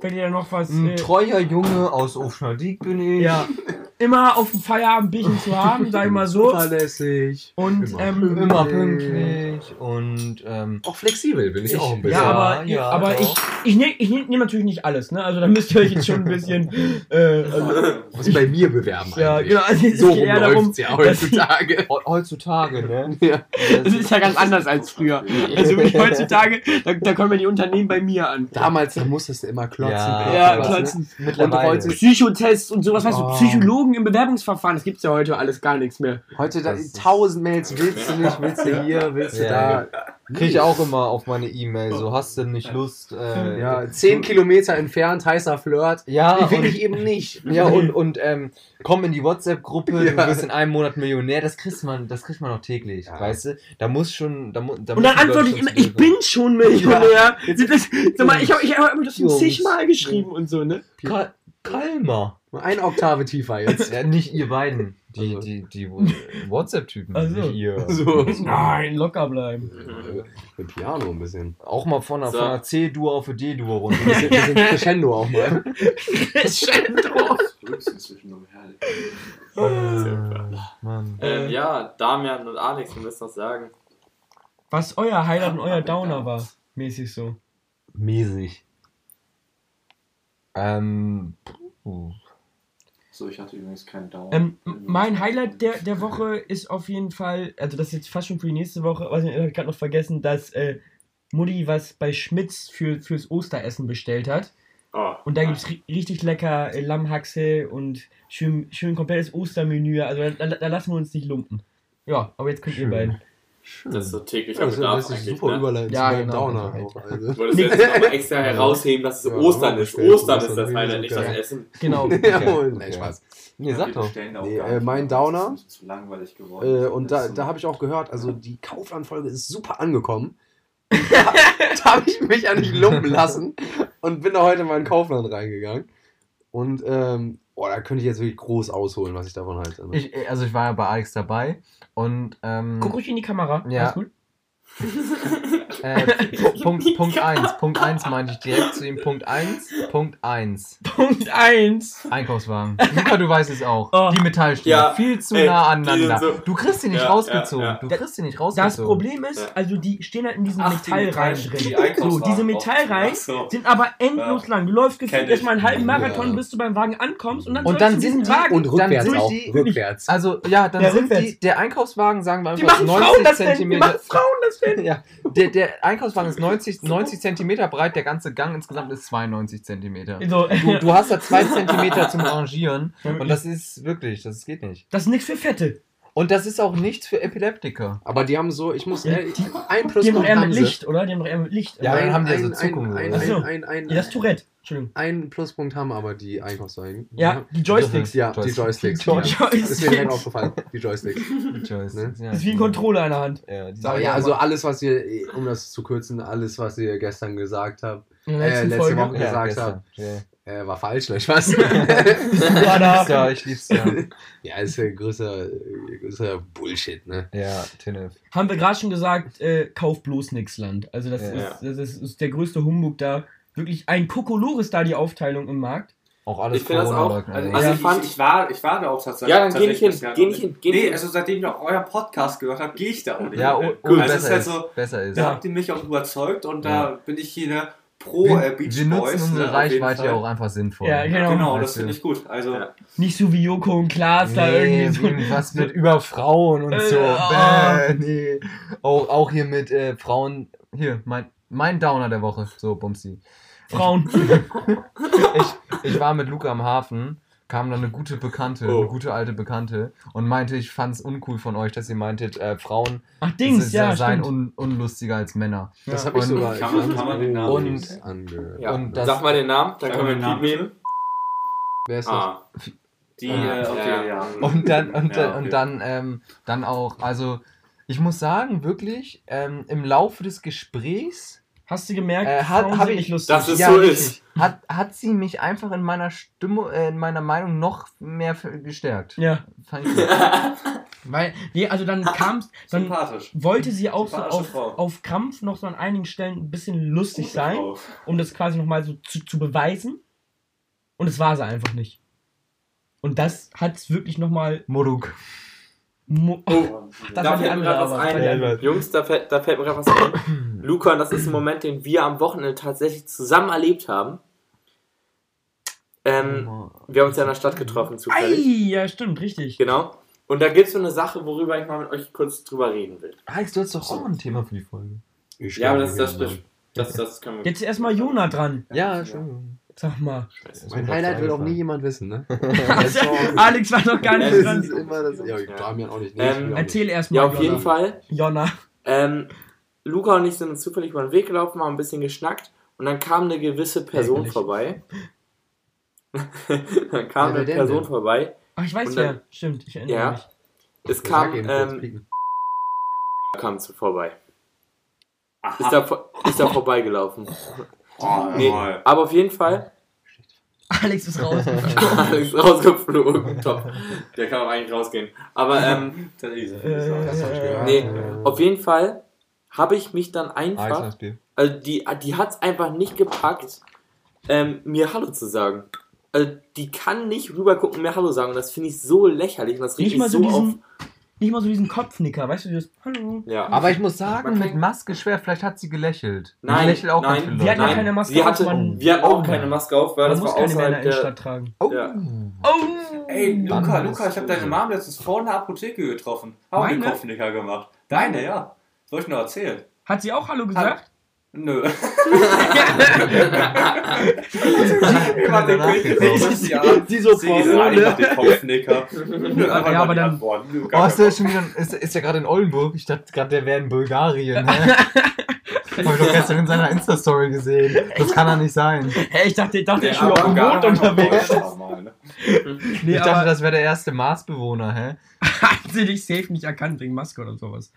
Speaker 3: Fällt dir da noch was?
Speaker 1: Ein
Speaker 3: Äh,
Speaker 1: treuer Junge aus Ofschnadik bin ich.
Speaker 3: ja. [laughs] Immer auf dem Feierabendbierchen zu haben, sag ich mal so.
Speaker 4: Zuverlässig.
Speaker 3: Und
Speaker 4: Immer.
Speaker 3: ähm,
Speaker 1: Immer pünktlich und ähm,
Speaker 4: Auch flexibel bin ich,
Speaker 1: Ich-
Speaker 4: auch ein bisschen.
Speaker 3: Ja,
Speaker 1: Ja,
Speaker 3: aber,
Speaker 1: ja,
Speaker 3: aber ich, ich nehme ich nehm, nehm natürlich nicht alles, ne? Also da müsst ihr euch jetzt schon ein bisschen. Äh, also, [laughs]
Speaker 4: Muss bei mir bewerben
Speaker 3: ja,
Speaker 4: eigentlich.
Speaker 3: genau. Also es
Speaker 4: So
Speaker 3: geht
Speaker 4: rum
Speaker 3: darum,
Speaker 4: ja
Speaker 3: ich-
Speaker 4: heutzutage. [laughs]
Speaker 1: he- heutzutage, ne? [laughs]
Speaker 4: Ja.
Speaker 3: Das ist ja ganz anders als früher. Also wie heutzutage, da, da kommen ja die Unternehmen bei mir an.
Speaker 4: Damals, da musstest du immer klotzen.
Speaker 1: Ja.
Speaker 3: Ja,
Speaker 4: Was,
Speaker 3: klotzen.
Speaker 4: Ne?
Speaker 1: Mittlerweile.
Speaker 4: Und heute-
Speaker 3: Psychotests und sowas, weißt du,
Speaker 4: Oh.
Speaker 3: Psychologen im Bewerbungsverfahren, das gibt's ja heute alles gar nichts mehr.
Speaker 4: Heute da, tausend Mails, willst du nicht, willst du hier, willst du
Speaker 1: Ja,
Speaker 4: da.
Speaker 1: Krieg ich auch immer auf meine E-Mail, so hast du nicht Lust. Äh,
Speaker 4: Ja, zehn Kilometer entfernt, heißer Flirt.
Speaker 1: Ja,
Speaker 4: Will ich eben nicht. [laughs]
Speaker 1: ja und, und ähm, komm in die WhatsApp-Gruppe,
Speaker 4: Ja.
Speaker 1: du wirst in einem Monat Millionär, das kriegt man, das kriegt man noch täglich,
Speaker 4: Ja.
Speaker 1: weißt du? Da muss schon, da, mu- da
Speaker 3: Und dann antworte ich immer,
Speaker 1: schon
Speaker 3: ich bin schon Millionär. Das, sag mal, ich habe ich hab das zigmal geschrieben und so, ne?
Speaker 1: Ka Kalmer.
Speaker 4: Eine Oktave tiefer jetzt.
Speaker 1: Ja, nicht ihr beiden, die,
Speaker 4: Also.
Speaker 1: die, die WhatsApp-Typen,
Speaker 3: Ach so.
Speaker 1: nicht ihr.
Speaker 4: So.
Speaker 3: Nein, locker bleiben.
Speaker 4: Mit Piano ein bisschen.
Speaker 1: Auch mal von einer,
Speaker 2: So.
Speaker 1: einer C-Dur auf eine D-Dur runter.
Speaker 4: Ein bisschen, bisschen Crescendo auch mal.
Speaker 1: äh, Mann.
Speaker 2: Ähm, ja, Damian und Alex, wir müssen noch sagen.
Speaker 3: Was euer Highlight und euer Downer war, mäßig so.
Speaker 1: Mäßig. Ähm, puh.
Speaker 5: So, ich hatte übrigens keinen Dauer.
Speaker 3: Ähm, mein Highlight der, der Woche ist auf jeden Fall, also das ist jetzt fast schon für die nächste Woche, nicht, ich habe gerade noch vergessen, dass äh, Mutti was bei Schmitz für, fürs Osteressen bestellt hat.
Speaker 2: Oh,
Speaker 3: Und da gibt es ri richtig lecker äh, Lammhaxe und schön, schön komplettes Ostermenü. Also da, da, da lassen wir uns nicht lumpen. Ja, aber jetzt könnt ihr
Speaker 4: Schön.
Speaker 2: Das ist so täglicher
Speaker 4: Das
Speaker 2: Bedarf
Speaker 4: ist
Speaker 2: eigentlich.
Speaker 4: super
Speaker 2: Ne?
Speaker 4: überleitend
Speaker 3: Ja, genau.
Speaker 4: Downer auch. Also.
Speaker 2: Ich wollte es jetzt [laughs] nochmal extra herausheben, dass es
Speaker 4: Ja,
Speaker 2: Ostern ist. Ostern ist das
Speaker 4: so
Speaker 2: nicht das. Essen.
Speaker 3: Genau. [laughs]
Speaker 4: Jawohl,
Speaker 1: Okay.
Speaker 4: nee, Spaß.
Speaker 1: Nee, sag doch.
Speaker 4: Nee, äh, mein Downer.
Speaker 5: Das ist zu langweilig geworden.
Speaker 4: Äh, und da, da habe ich auch gehört, also die Kauflandfolge ist super angekommen. [laughs] da da habe ich mich ja nicht lumpen lassen und bin da heute mal in Kaufland reingegangen. Und ähm, boah, da könnte ich jetzt wirklich groß ausholen, was ich davon halte. ne?
Speaker 1: Ich, also ich war ja bei Alex dabei und ähm,
Speaker 3: Guck ruhig in die Kamera.
Speaker 1: Ja.
Speaker 3: Alles gut? [laughs]
Speaker 1: äh, Pu- Punkt, Punkt 1, Punkt 1 meinte ich direkt zu ihm, Punkt 1, Punkt 1,
Speaker 3: Punkt 1.
Speaker 1: Einkaufswagen. Luca, du weißt es auch.
Speaker 3: Oh.
Speaker 1: Die Metallstäbe,
Speaker 2: Ja,
Speaker 1: viel zu
Speaker 2: ey,
Speaker 1: nah
Speaker 2: die
Speaker 1: aneinander.
Speaker 2: so-
Speaker 1: du kriegst die nicht
Speaker 2: Ja,
Speaker 1: rausgezogen.
Speaker 2: ja, ja.
Speaker 1: Du kriegst die nicht rausgezogen.
Speaker 3: Das Problem ist, also die stehen halt in diesen
Speaker 5: Ach, die
Speaker 3: Metallreihen
Speaker 5: Metall-
Speaker 3: drin.
Speaker 5: die
Speaker 3: So, diese. Metallreihen
Speaker 5: so.
Speaker 3: sind aber endlos lang. Du läufst gefühlt erstmal einen halben Marathon,
Speaker 4: Ja.
Speaker 3: bis du beim Wagen ankommst und dann,
Speaker 1: Und dann sind die-
Speaker 3: Wagen.
Speaker 4: und rückwärts
Speaker 1: sind
Speaker 4: auch.
Speaker 1: die-
Speaker 4: rückwärts.
Speaker 1: Also, ja, dann
Speaker 3: Ja,
Speaker 1: sind
Speaker 3: rückwärts.
Speaker 1: die, der Einkaufswagen, sagen wir
Speaker 3: Die
Speaker 1: einfach
Speaker 3: machen
Speaker 1: 90
Speaker 3: Frauen das denn? Die
Speaker 1: Zentimeter.
Speaker 3: machen Frauen das denn?
Speaker 1: Ja, der, der Einkaufswagen ist 90, 90 Zentimeter breit, der ganze Gang insgesamt ist 92 Zentimeter.
Speaker 3: So,
Speaker 1: Du, du [laughs] hast da 2 Zentimeter zum Rangieren und das ist wirklich, das geht nicht.
Speaker 3: das ist nichts für Fette.
Speaker 1: Und das ist auch nichts für Epileptiker.
Speaker 4: Aber die haben so, ich muss
Speaker 3: Ja,
Speaker 4: ehrlich,
Speaker 3: die-
Speaker 4: ein
Speaker 3: Die haben doch
Speaker 4: Pluspunkt
Speaker 3: eher
Speaker 4: haben
Speaker 3: mit. Licht, oder? Die haben doch eher mit Licht.
Speaker 1: Ja, dann haben die ja
Speaker 4: ein,
Speaker 1: so Zuckungen.
Speaker 4: Ein, ein, ein, ein, ein,
Speaker 3: Ja, das Tourette. Entschuldigung.
Speaker 4: einen Pluspunkt haben aber die Einkaufswagen.
Speaker 3: Ja, die Joysticks.
Speaker 4: Ja, die Joysticks.
Speaker 1: Die Joysticks.
Speaker 4: Ja. Das ist mir direkt aufgefallen, die Joysticks. [laughs]
Speaker 1: Joyce,
Speaker 4: Ne?
Speaker 1: ja,
Speaker 3: Das ist wie ein Controller in der Hand.
Speaker 1: Ja, die
Speaker 4: ja, also alles, was ihr, um das zu kürzen, alles, was ihr gestern gesagt habt, Äh, letzte
Speaker 3: Folge.
Speaker 4: Woche.
Speaker 1: ja,
Speaker 4: gesagt.
Speaker 1: Ja.
Speaker 4: Äh, war falsch, ne? Spaß. [laughs]
Speaker 1: Ja, ich lieb's ja. [laughs]
Speaker 4: ja, ist ja größer, größer Bullshit, ne?
Speaker 1: Ja, Tinnef.
Speaker 3: Haben wir gerade schon gesagt, äh, kauf bloß nix Land. Also das,
Speaker 1: Ja.
Speaker 3: ist, das ist, ist der größte Humbug da. Wirklich ein Kokolores da die Aufteilung im Markt.
Speaker 1: Auch alles
Speaker 2: Ich das auch- also- also
Speaker 5: Also
Speaker 2: ich fand-
Speaker 5: ich, war, ich war da auch tatsächlich.
Speaker 2: Ja, dann geh nicht hin, geh nicht hin, geh
Speaker 5: nee,
Speaker 2: hin.
Speaker 5: also seitdem ich auch euren Podcast gehört habe, gehe ich da auch nicht
Speaker 1: ja,
Speaker 5: mehr.
Speaker 1: oh, oh,
Speaker 2: Gut,
Speaker 5: also es ist
Speaker 1: besser,
Speaker 5: halt
Speaker 1: ist,
Speaker 5: so,
Speaker 1: besser ist.
Speaker 5: da habt ihr mich auch überzeugt und
Speaker 1: Ja.
Speaker 5: da bin ich hier ne, pro
Speaker 1: wir,
Speaker 5: äh, Beach
Speaker 1: wir
Speaker 5: Boys.
Speaker 1: nutzen unsere
Speaker 5: ne,
Speaker 1: Reichweite ja auch einfach sinnvoll.
Speaker 3: Ja, genau.
Speaker 5: Genau,
Speaker 1: Weißt
Speaker 5: das finde ich gut. Also,
Speaker 2: Ja.
Speaker 3: Nicht so wie Joko und Klaas da
Speaker 1: Nee,
Speaker 3: irgendwie so.
Speaker 1: irgendwas mit [laughs] über Frauen und
Speaker 3: Äh,
Speaker 1: so.
Speaker 3: oh.
Speaker 1: Bäh, nee. Auch, auch hier mit äh, Frauen. Hier, mein, mein Downer der Woche. So, Bumsi.
Speaker 3: Frauen.
Speaker 1: Ich, ich war mit Luca am Hafen, kam dann eine gute Bekannte,
Speaker 2: Oh.
Speaker 1: eine gute alte Bekannte und meinte, ich fand's uncool von euch, dass ihr meintet, äh, Frauen
Speaker 3: Ach, Dings, ja,
Speaker 1: seien un, unlustiger als Männer.
Speaker 4: Das
Speaker 3: Ja.
Speaker 4: habe ich
Speaker 1: Und-
Speaker 4: sogar
Speaker 5: Kann man- kann man den Namen
Speaker 1: Und-
Speaker 4: angehört.
Speaker 2: Ja.
Speaker 1: Und das-
Speaker 2: Sag mal den Namen, dann können wir
Speaker 5: den Namen,
Speaker 2: nehmen.
Speaker 4: Wer ist das?
Speaker 2: Ah.
Speaker 5: die,
Speaker 2: Ah,
Speaker 5: äh, okay,
Speaker 2: ja.
Speaker 5: ja.
Speaker 1: Und dann, und,
Speaker 5: Ja,
Speaker 1: dann-
Speaker 5: okay.
Speaker 1: und dann, ähm, dann auch, also ich muss sagen, wirklich, ähm, im Laufe des Gesprächs
Speaker 3: Hast du gemerkt,
Speaker 1: Äh, hat- hab ich-
Speaker 3: lustig.
Speaker 2: Das ist so
Speaker 1: richtig.
Speaker 2: ist.
Speaker 1: Hat, hat sie mich einfach in meiner Stimmung, äh, in meiner Meinung noch mehr gestärkt.
Speaker 3: ja.
Speaker 1: Fand ich gut. [laughs]
Speaker 3: Weil, nee, also dann kam dann
Speaker 5: Sympathisch.
Speaker 3: wollte sie auch so auf,
Speaker 5: Frau.
Speaker 3: auf Krampf noch so an einigen Stellen ein bisschen lustig
Speaker 5: Gute
Speaker 3: sein,
Speaker 5: Frau.
Speaker 3: um das quasi nochmal so zu, zu beweisen. Und es war sie einfach nicht. Und das hat es wirklich nochmal.
Speaker 1: Moduk.
Speaker 3: Mo-
Speaker 2: Oh, [laughs] da fällt mir gerade was ein.
Speaker 1: Ja.
Speaker 2: Jungs, da fällt, da fällt mir gerade was ein. Luca, und das ist ein Moment, den wir am Wochenende tatsächlich zusammen erlebt haben. Ähm, wir haben uns ja in der Stadt getroffen,
Speaker 3: Ei,
Speaker 2: zufällig.
Speaker 3: ja, stimmt, richtig.
Speaker 2: Genau. Und da gibt es so eine Sache, worüber ich mal mit euch kurz drüber reden will.
Speaker 1: Alex, du hast doch auch ein Thema für die Folge.
Speaker 4: Ich
Speaker 2: Ja, aber das, das, das, das, das können wir.
Speaker 3: Jetzt erstmal Jona dran.
Speaker 1: Ja, Entschuldigung.
Speaker 3: Sag mal.
Speaker 4: Mein Highlight will auch nie jemand wissen, ne? [laughs]
Speaker 3: Alex war noch gar nicht dran.
Speaker 4: Das ist immer das. Ja, Damian auch nicht. Nee,
Speaker 2: Ähm.
Speaker 3: Erzähl erstmal.
Speaker 2: Ja, auf jeden Fall.
Speaker 3: Jonna.
Speaker 2: Ähm, Luca und ich sind uns zufällig über den Weg gelaufen, haben ein bisschen geschnackt und dann kam eine gewisse Person
Speaker 3: Ärgerlich.
Speaker 2: vorbei. [laughs] dann kam
Speaker 4: Wer
Speaker 2: eine Person
Speaker 4: denn?
Speaker 2: vorbei.
Speaker 3: Ach, ich weiß wer. Stimmt, ich erinnere
Speaker 2: Ja.
Speaker 3: mich.
Speaker 2: Es kam, ähm, kam zu vorbei.
Speaker 5: Aha.
Speaker 2: Ist da, ist da vorbeigelaufen. [laughs]
Speaker 5: Oh,
Speaker 2: Nee,
Speaker 5: mal.
Speaker 2: aber auf jeden Fall
Speaker 3: Alex ist raus. [laughs]
Speaker 2: Alex rausgeflogen. Top. Der kann auch eigentlich rausgehen. Aber ähm,
Speaker 5: ist
Speaker 3: Äh,
Speaker 2: nee, auf jeden Fall habe ich mich dann einfach, also die, die hat es einfach nicht gepackt, ähm, mir Hallo zu sagen. Also die kann nicht rüber gucken und mir Hallo sagen. Und das finde ich so lächerlich. Und das
Speaker 3: mal
Speaker 2: mich
Speaker 3: so
Speaker 2: so auf.
Speaker 3: Nicht mal so diesen Kopfnicker, weißt du, das Hallo.
Speaker 2: Ja.
Speaker 1: Aber ich muss sagen, mit Maske schwer, vielleicht hat sie gelächelt.
Speaker 2: Nein,
Speaker 1: ich lächle auch
Speaker 2: nein,
Speaker 3: Wir hatten ja keine Maske
Speaker 2: sie
Speaker 3: auf,
Speaker 2: hatte,
Speaker 3: man-
Speaker 2: wir hatten auch
Speaker 3: Oh.
Speaker 2: keine Maske auf, weil
Speaker 3: Man
Speaker 2: das
Speaker 3: muss
Speaker 2: war
Speaker 3: keine mehr in der
Speaker 2: außerhalb der...
Speaker 3: Innenstadt tragen.
Speaker 1: Oh.
Speaker 2: Ja.
Speaker 3: Oh!
Speaker 5: Ey, Luca, Luca, ich habe deine Mom letztens vor einer Apotheke getroffen. Haben
Speaker 3: Meine?
Speaker 5: Kopfnicker gemacht. Deine, ja. Soll ich noch erzählen?
Speaker 3: Hat sie auch Hallo gesagt?
Speaker 5: Nö. [laughs]
Speaker 1: Jemand den
Speaker 5: Nächstes Jahr.
Speaker 3: Sie so
Speaker 5: den Kopfnicker. Nö,
Speaker 3: Ja, aber
Speaker 5: die
Speaker 3: dann-.
Speaker 5: Nö,
Speaker 1: Oh, ist der schon wieder, ist, ist ja gerade in Oldenburg. Ich dachte gerade, der wäre in Bulgarien. Ne? [laughs] Hab ich doch gestern in seiner Insta-Story gesehen. Das kann er nicht sein.
Speaker 3: Hey, ich dachte, ich dachte, ich schon auf dem Mond
Speaker 5: nicht
Speaker 3: unterwegs.
Speaker 5: ne?
Speaker 3: Nee,
Speaker 1: ich dachte, das wäre der erste Marsbewohner, hä? [laughs]
Speaker 3: hat sie dich safe nicht erkannt wegen Maske oder sowas.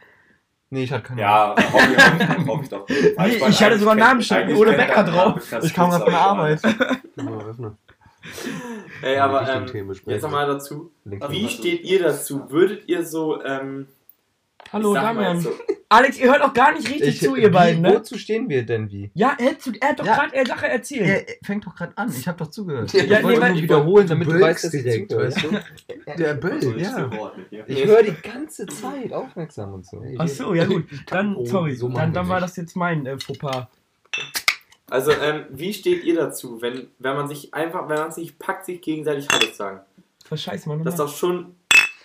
Speaker 1: Nee, ich hatte keine
Speaker 5: Ja, hoffe ich, hoffe doch. [laughs]
Speaker 3: Nee, ich hatte sogar Namensschild, ohne Bäcker drauf.
Speaker 1: Ich kam gerade von der Arbeit. [laughs]
Speaker 2: Ey, aber ähm, jetzt nochmal dazu. Wie steht ihr dazu? Würdet ihr so, ähm,
Speaker 3: Hallo, Damian.
Speaker 2: so,
Speaker 3: Alex, ihr hört auch gar nicht richtig
Speaker 1: Ich,
Speaker 3: zu, ihr beiden,
Speaker 1: wie,
Speaker 3: ne?
Speaker 1: Wozu stehen wir denn wie?
Speaker 3: Ja, er, hat- er hat doch
Speaker 1: Ja.
Speaker 3: gerade Sache erzählt.
Speaker 1: Er fängt doch gerade an. Ich habe doch zugehört.
Speaker 4: Ja,
Speaker 1: ich
Speaker 3: nee,
Speaker 1: wollte
Speaker 3: weil-
Speaker 1: nur wiederholen, damit du weißt, dass ich
Speaker 4: direkt,
Speaker 1: zugehört.
Speaker 4: weißt du? [laughs] Der Böll,
Speaker 5: ist
Speaker 1: ja. Ich höre die ganze Zeit aufmerksam und so.
Speaker 3: Ach so, ja gut. [laughs] Dann,
Speaker 4: Oh,
Speaker 3: sorry,
Speaker 4: so
Speaker 3: dann, dann war das jetzt mein äh, Fauxpas.
Speaker 2: Also, ähm, wie steht ihr dazu, wenn, wenn man sich einfach, wenn man sich packt, sich gegenseitig Hallo zu sagen?
Speaker 3: Was scheiße, Mann.
Speaker 2: Das ist doch schon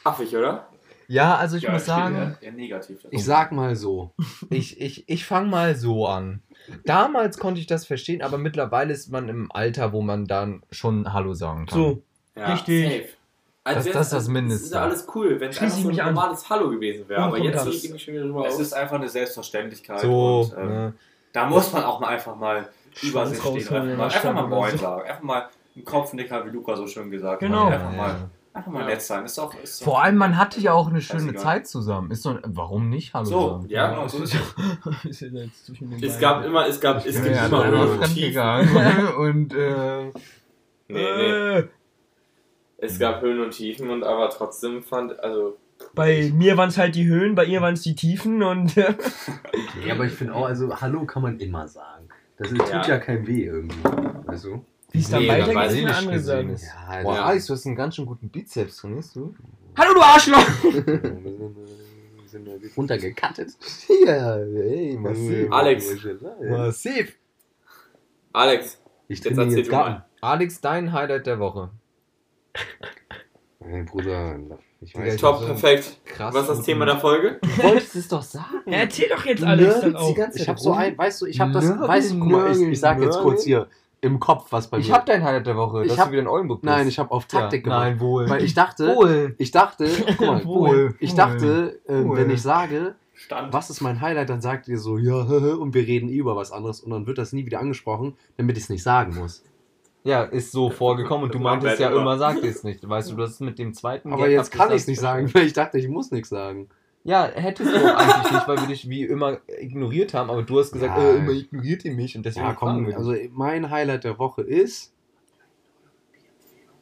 Speaker 2: affig, oder?
Speaker 1: Ja, also ich
Speaker 5: Ja,
Speaker 1: muss
Speaker 5: steht
Speaker 1: sagen,
Speaker 5: eher, eher negativ.
Speaker 4: Ich sag mal so.
Speaker 1: ich, ich, ich fange mal so an. Damals konnte ich das verstehen, aber mittlerweile ist man im Alter, wo man dann schon Hallo sagen kann.
Speaker 3: So,
Speaker 2: Ja,
Speaker 3: Richtig.
Speaker 2: safe.
Speaker 1: Das-
Speaker 2: wär's-
Speaker 1: das ist das Mindeste.
Speaker 2: ist ja alles cool, wenn es einfach
Speaker 3: ich
Speaker 2: so ein
Speaker 3: mich an.
Speaker 2: normales Hallo gewesen wäre.
Speaker 3: Ja,
Speaker 2: Aber jetzt
Speaker 5: ist-
Speaker 2: ich mich schon wieder drüber
Speaker 5: Es
Speaker 2: auf.
Speaker 5: ist einfach eine Selbstverständlichkeit.
Speaker 1: So,
Speaker 5: und, ähm,
Speaker 1: ne?
Speaker 5: Da muss man auch mal einfach mal über sich stehen. Einfach
Speaker 3: in
Speaker 5: mal, einfach mal Moin sagen. Einfach mal einen Kopfnicker, wie Luca so schön gesagt
Speaker 3: Genau.
Speaker 5: hat. Einfach
Speaker 1: Ja,
Speaker 5: mal,
Speaker 1: ja.
Speaker 5: Einfach mal
Speaker 2: Ja.
Speaker 5: nett sein. Ist doch, ist
Speaker 1: Vor allem, man hatte ja auch eine schöne. Zeit zusammen. Ist so, warum nicht Hallo
Speaker 5: So,
Speaker 1: sagen?
Speaker 2: Ja.
Speaker 5: genau, so ist es. [laughs]
Speaker 2: Es
Speaker 3: beiden.
Speaker 2: gab immer, es gab, es gibt
Speaker 1: ja,
Speaker 2: immer Höhen und Tiefen. [laughs]
Speaker 1: und äh,
Speaker 2: Nee, nee.
Speaker 3: Äh,
Speaker 2: Es gab Höhen und Tiefen und aber trotzdem fand, also,
Speaker 3: bei mir waren es halt die Höhen, bei ihr waren es die Tiefen und äh,
Speaker 4: Ja, aber ich finde auch, also Hallo kann man immer sagen. Das tut
Speaker 2: Ja.
Speaker 4: ja, kein weh irgendwie. Weißt du?
Speaker 3: Wie es dann
Speaker 2: Nee, dann
Speaker 3: weitergeht,
Speaker 2: weiß
Speaker 3: ist
Speaker 2: ich
Speaker 3: eine
Speaker 1: nicht
Speaker 3: andere Sache.
Speaker 1: ist.
Speaker 4: Ja,
Speaker 1: Boah,
Speaker 2: Ja.
Speaker 1: Alex, du hast einen ganz schön guten Bizeps, trainierst du?
Speaker 3: Hallo, du Arschloch! [laughs]
Speaker 4: Wir sind [laughs] äh, runtergekattet.
Speaker 1: Ja, ey, massiv.
Speaker 2: Alex.
Speaker 1: Massiv.
Speaker 2: Alex,
Speaker 4: Ich
Speaker 2: Jetzt erzähl
Speaker 4: jetzt
Speaker 2: mal.
Speaker 1: Alex, dein Highlight der Woche.
Speaker 4: Mein Bruder, ich weiß
Speaker 1: ich
Speaker 2: top,
Speaker 1: so-
Speaker 2: perfekt.
Speaker 1: Krass.
Speaker 2: Was ist das Thema der Folge?
Speaker 1: Du wolltest es doch sagen.
Speaker 3: Ja, erzähl doch jetzt dann
Speaker 1: ganze
Speaker 4: Ich habe so ein, weißt du, ich habe das, weißt du, guck mal, ich, ich sag jetzt kurz hier im Kopf, was bei
Speaker 1: Ich
Speaker 4: mir.
Speaker 1: hab dein Highlight der Woche,
Speaker 4: Ich
Speaker 1: dass
Speaker 4: hab-
Speaker 1: du wieder in Oldenburg bist.
Speaker 4: Nein, ich habe auf Taktik
Speaker 1: ja,
Speaker 4: gemacht.
Speaker 1: Nein, wohl.
Speaker 4: Weil ich dachte,
Speaker 1: wohl.
Speaker 4: ich dachte, [laughs] guck mal,
Speaker 1: Wohl.
Speaker 4: ich
Speaker 1: Wohl.
Speaker 4: dachte, äh,
Speaker 1: Wohl.
Speaker 4: wenn ich sage,
Speaker 5: Stand.
Speaker 4: was ist mein Highlight, dann sagt ihr so, ja, [laughs] und wir reden eh über was anderes und dann wird das nie wieder angesprochen, damit ich es nicht sagen muss.
Speaker 1: Ja, ist so vorgekommen und du meintest ja
Speaker 2: immer.
Speaker 1: sag es nicht. Weißt du, das ist mit dem zweiten
Speaker 4: Aber
Speaker 1: Gag
Speaker 4: jetzt kann ich es nicht sagen, [laughs] weil ich dachte, ich muss nichts sagen.
Speaker 1: Ja, hättest du auch eigentlich nicht, weil wir dich wie immer ignoriert haben, aber du hast gesagt,
Speaker 4: Ja.
Speaker 1: äh, immer ignoriert ihr mich und deswegen
Speaker 4: Ja, komm,
Speaker 1: wir
Speaker 4: also mein Highlight der Woche ist,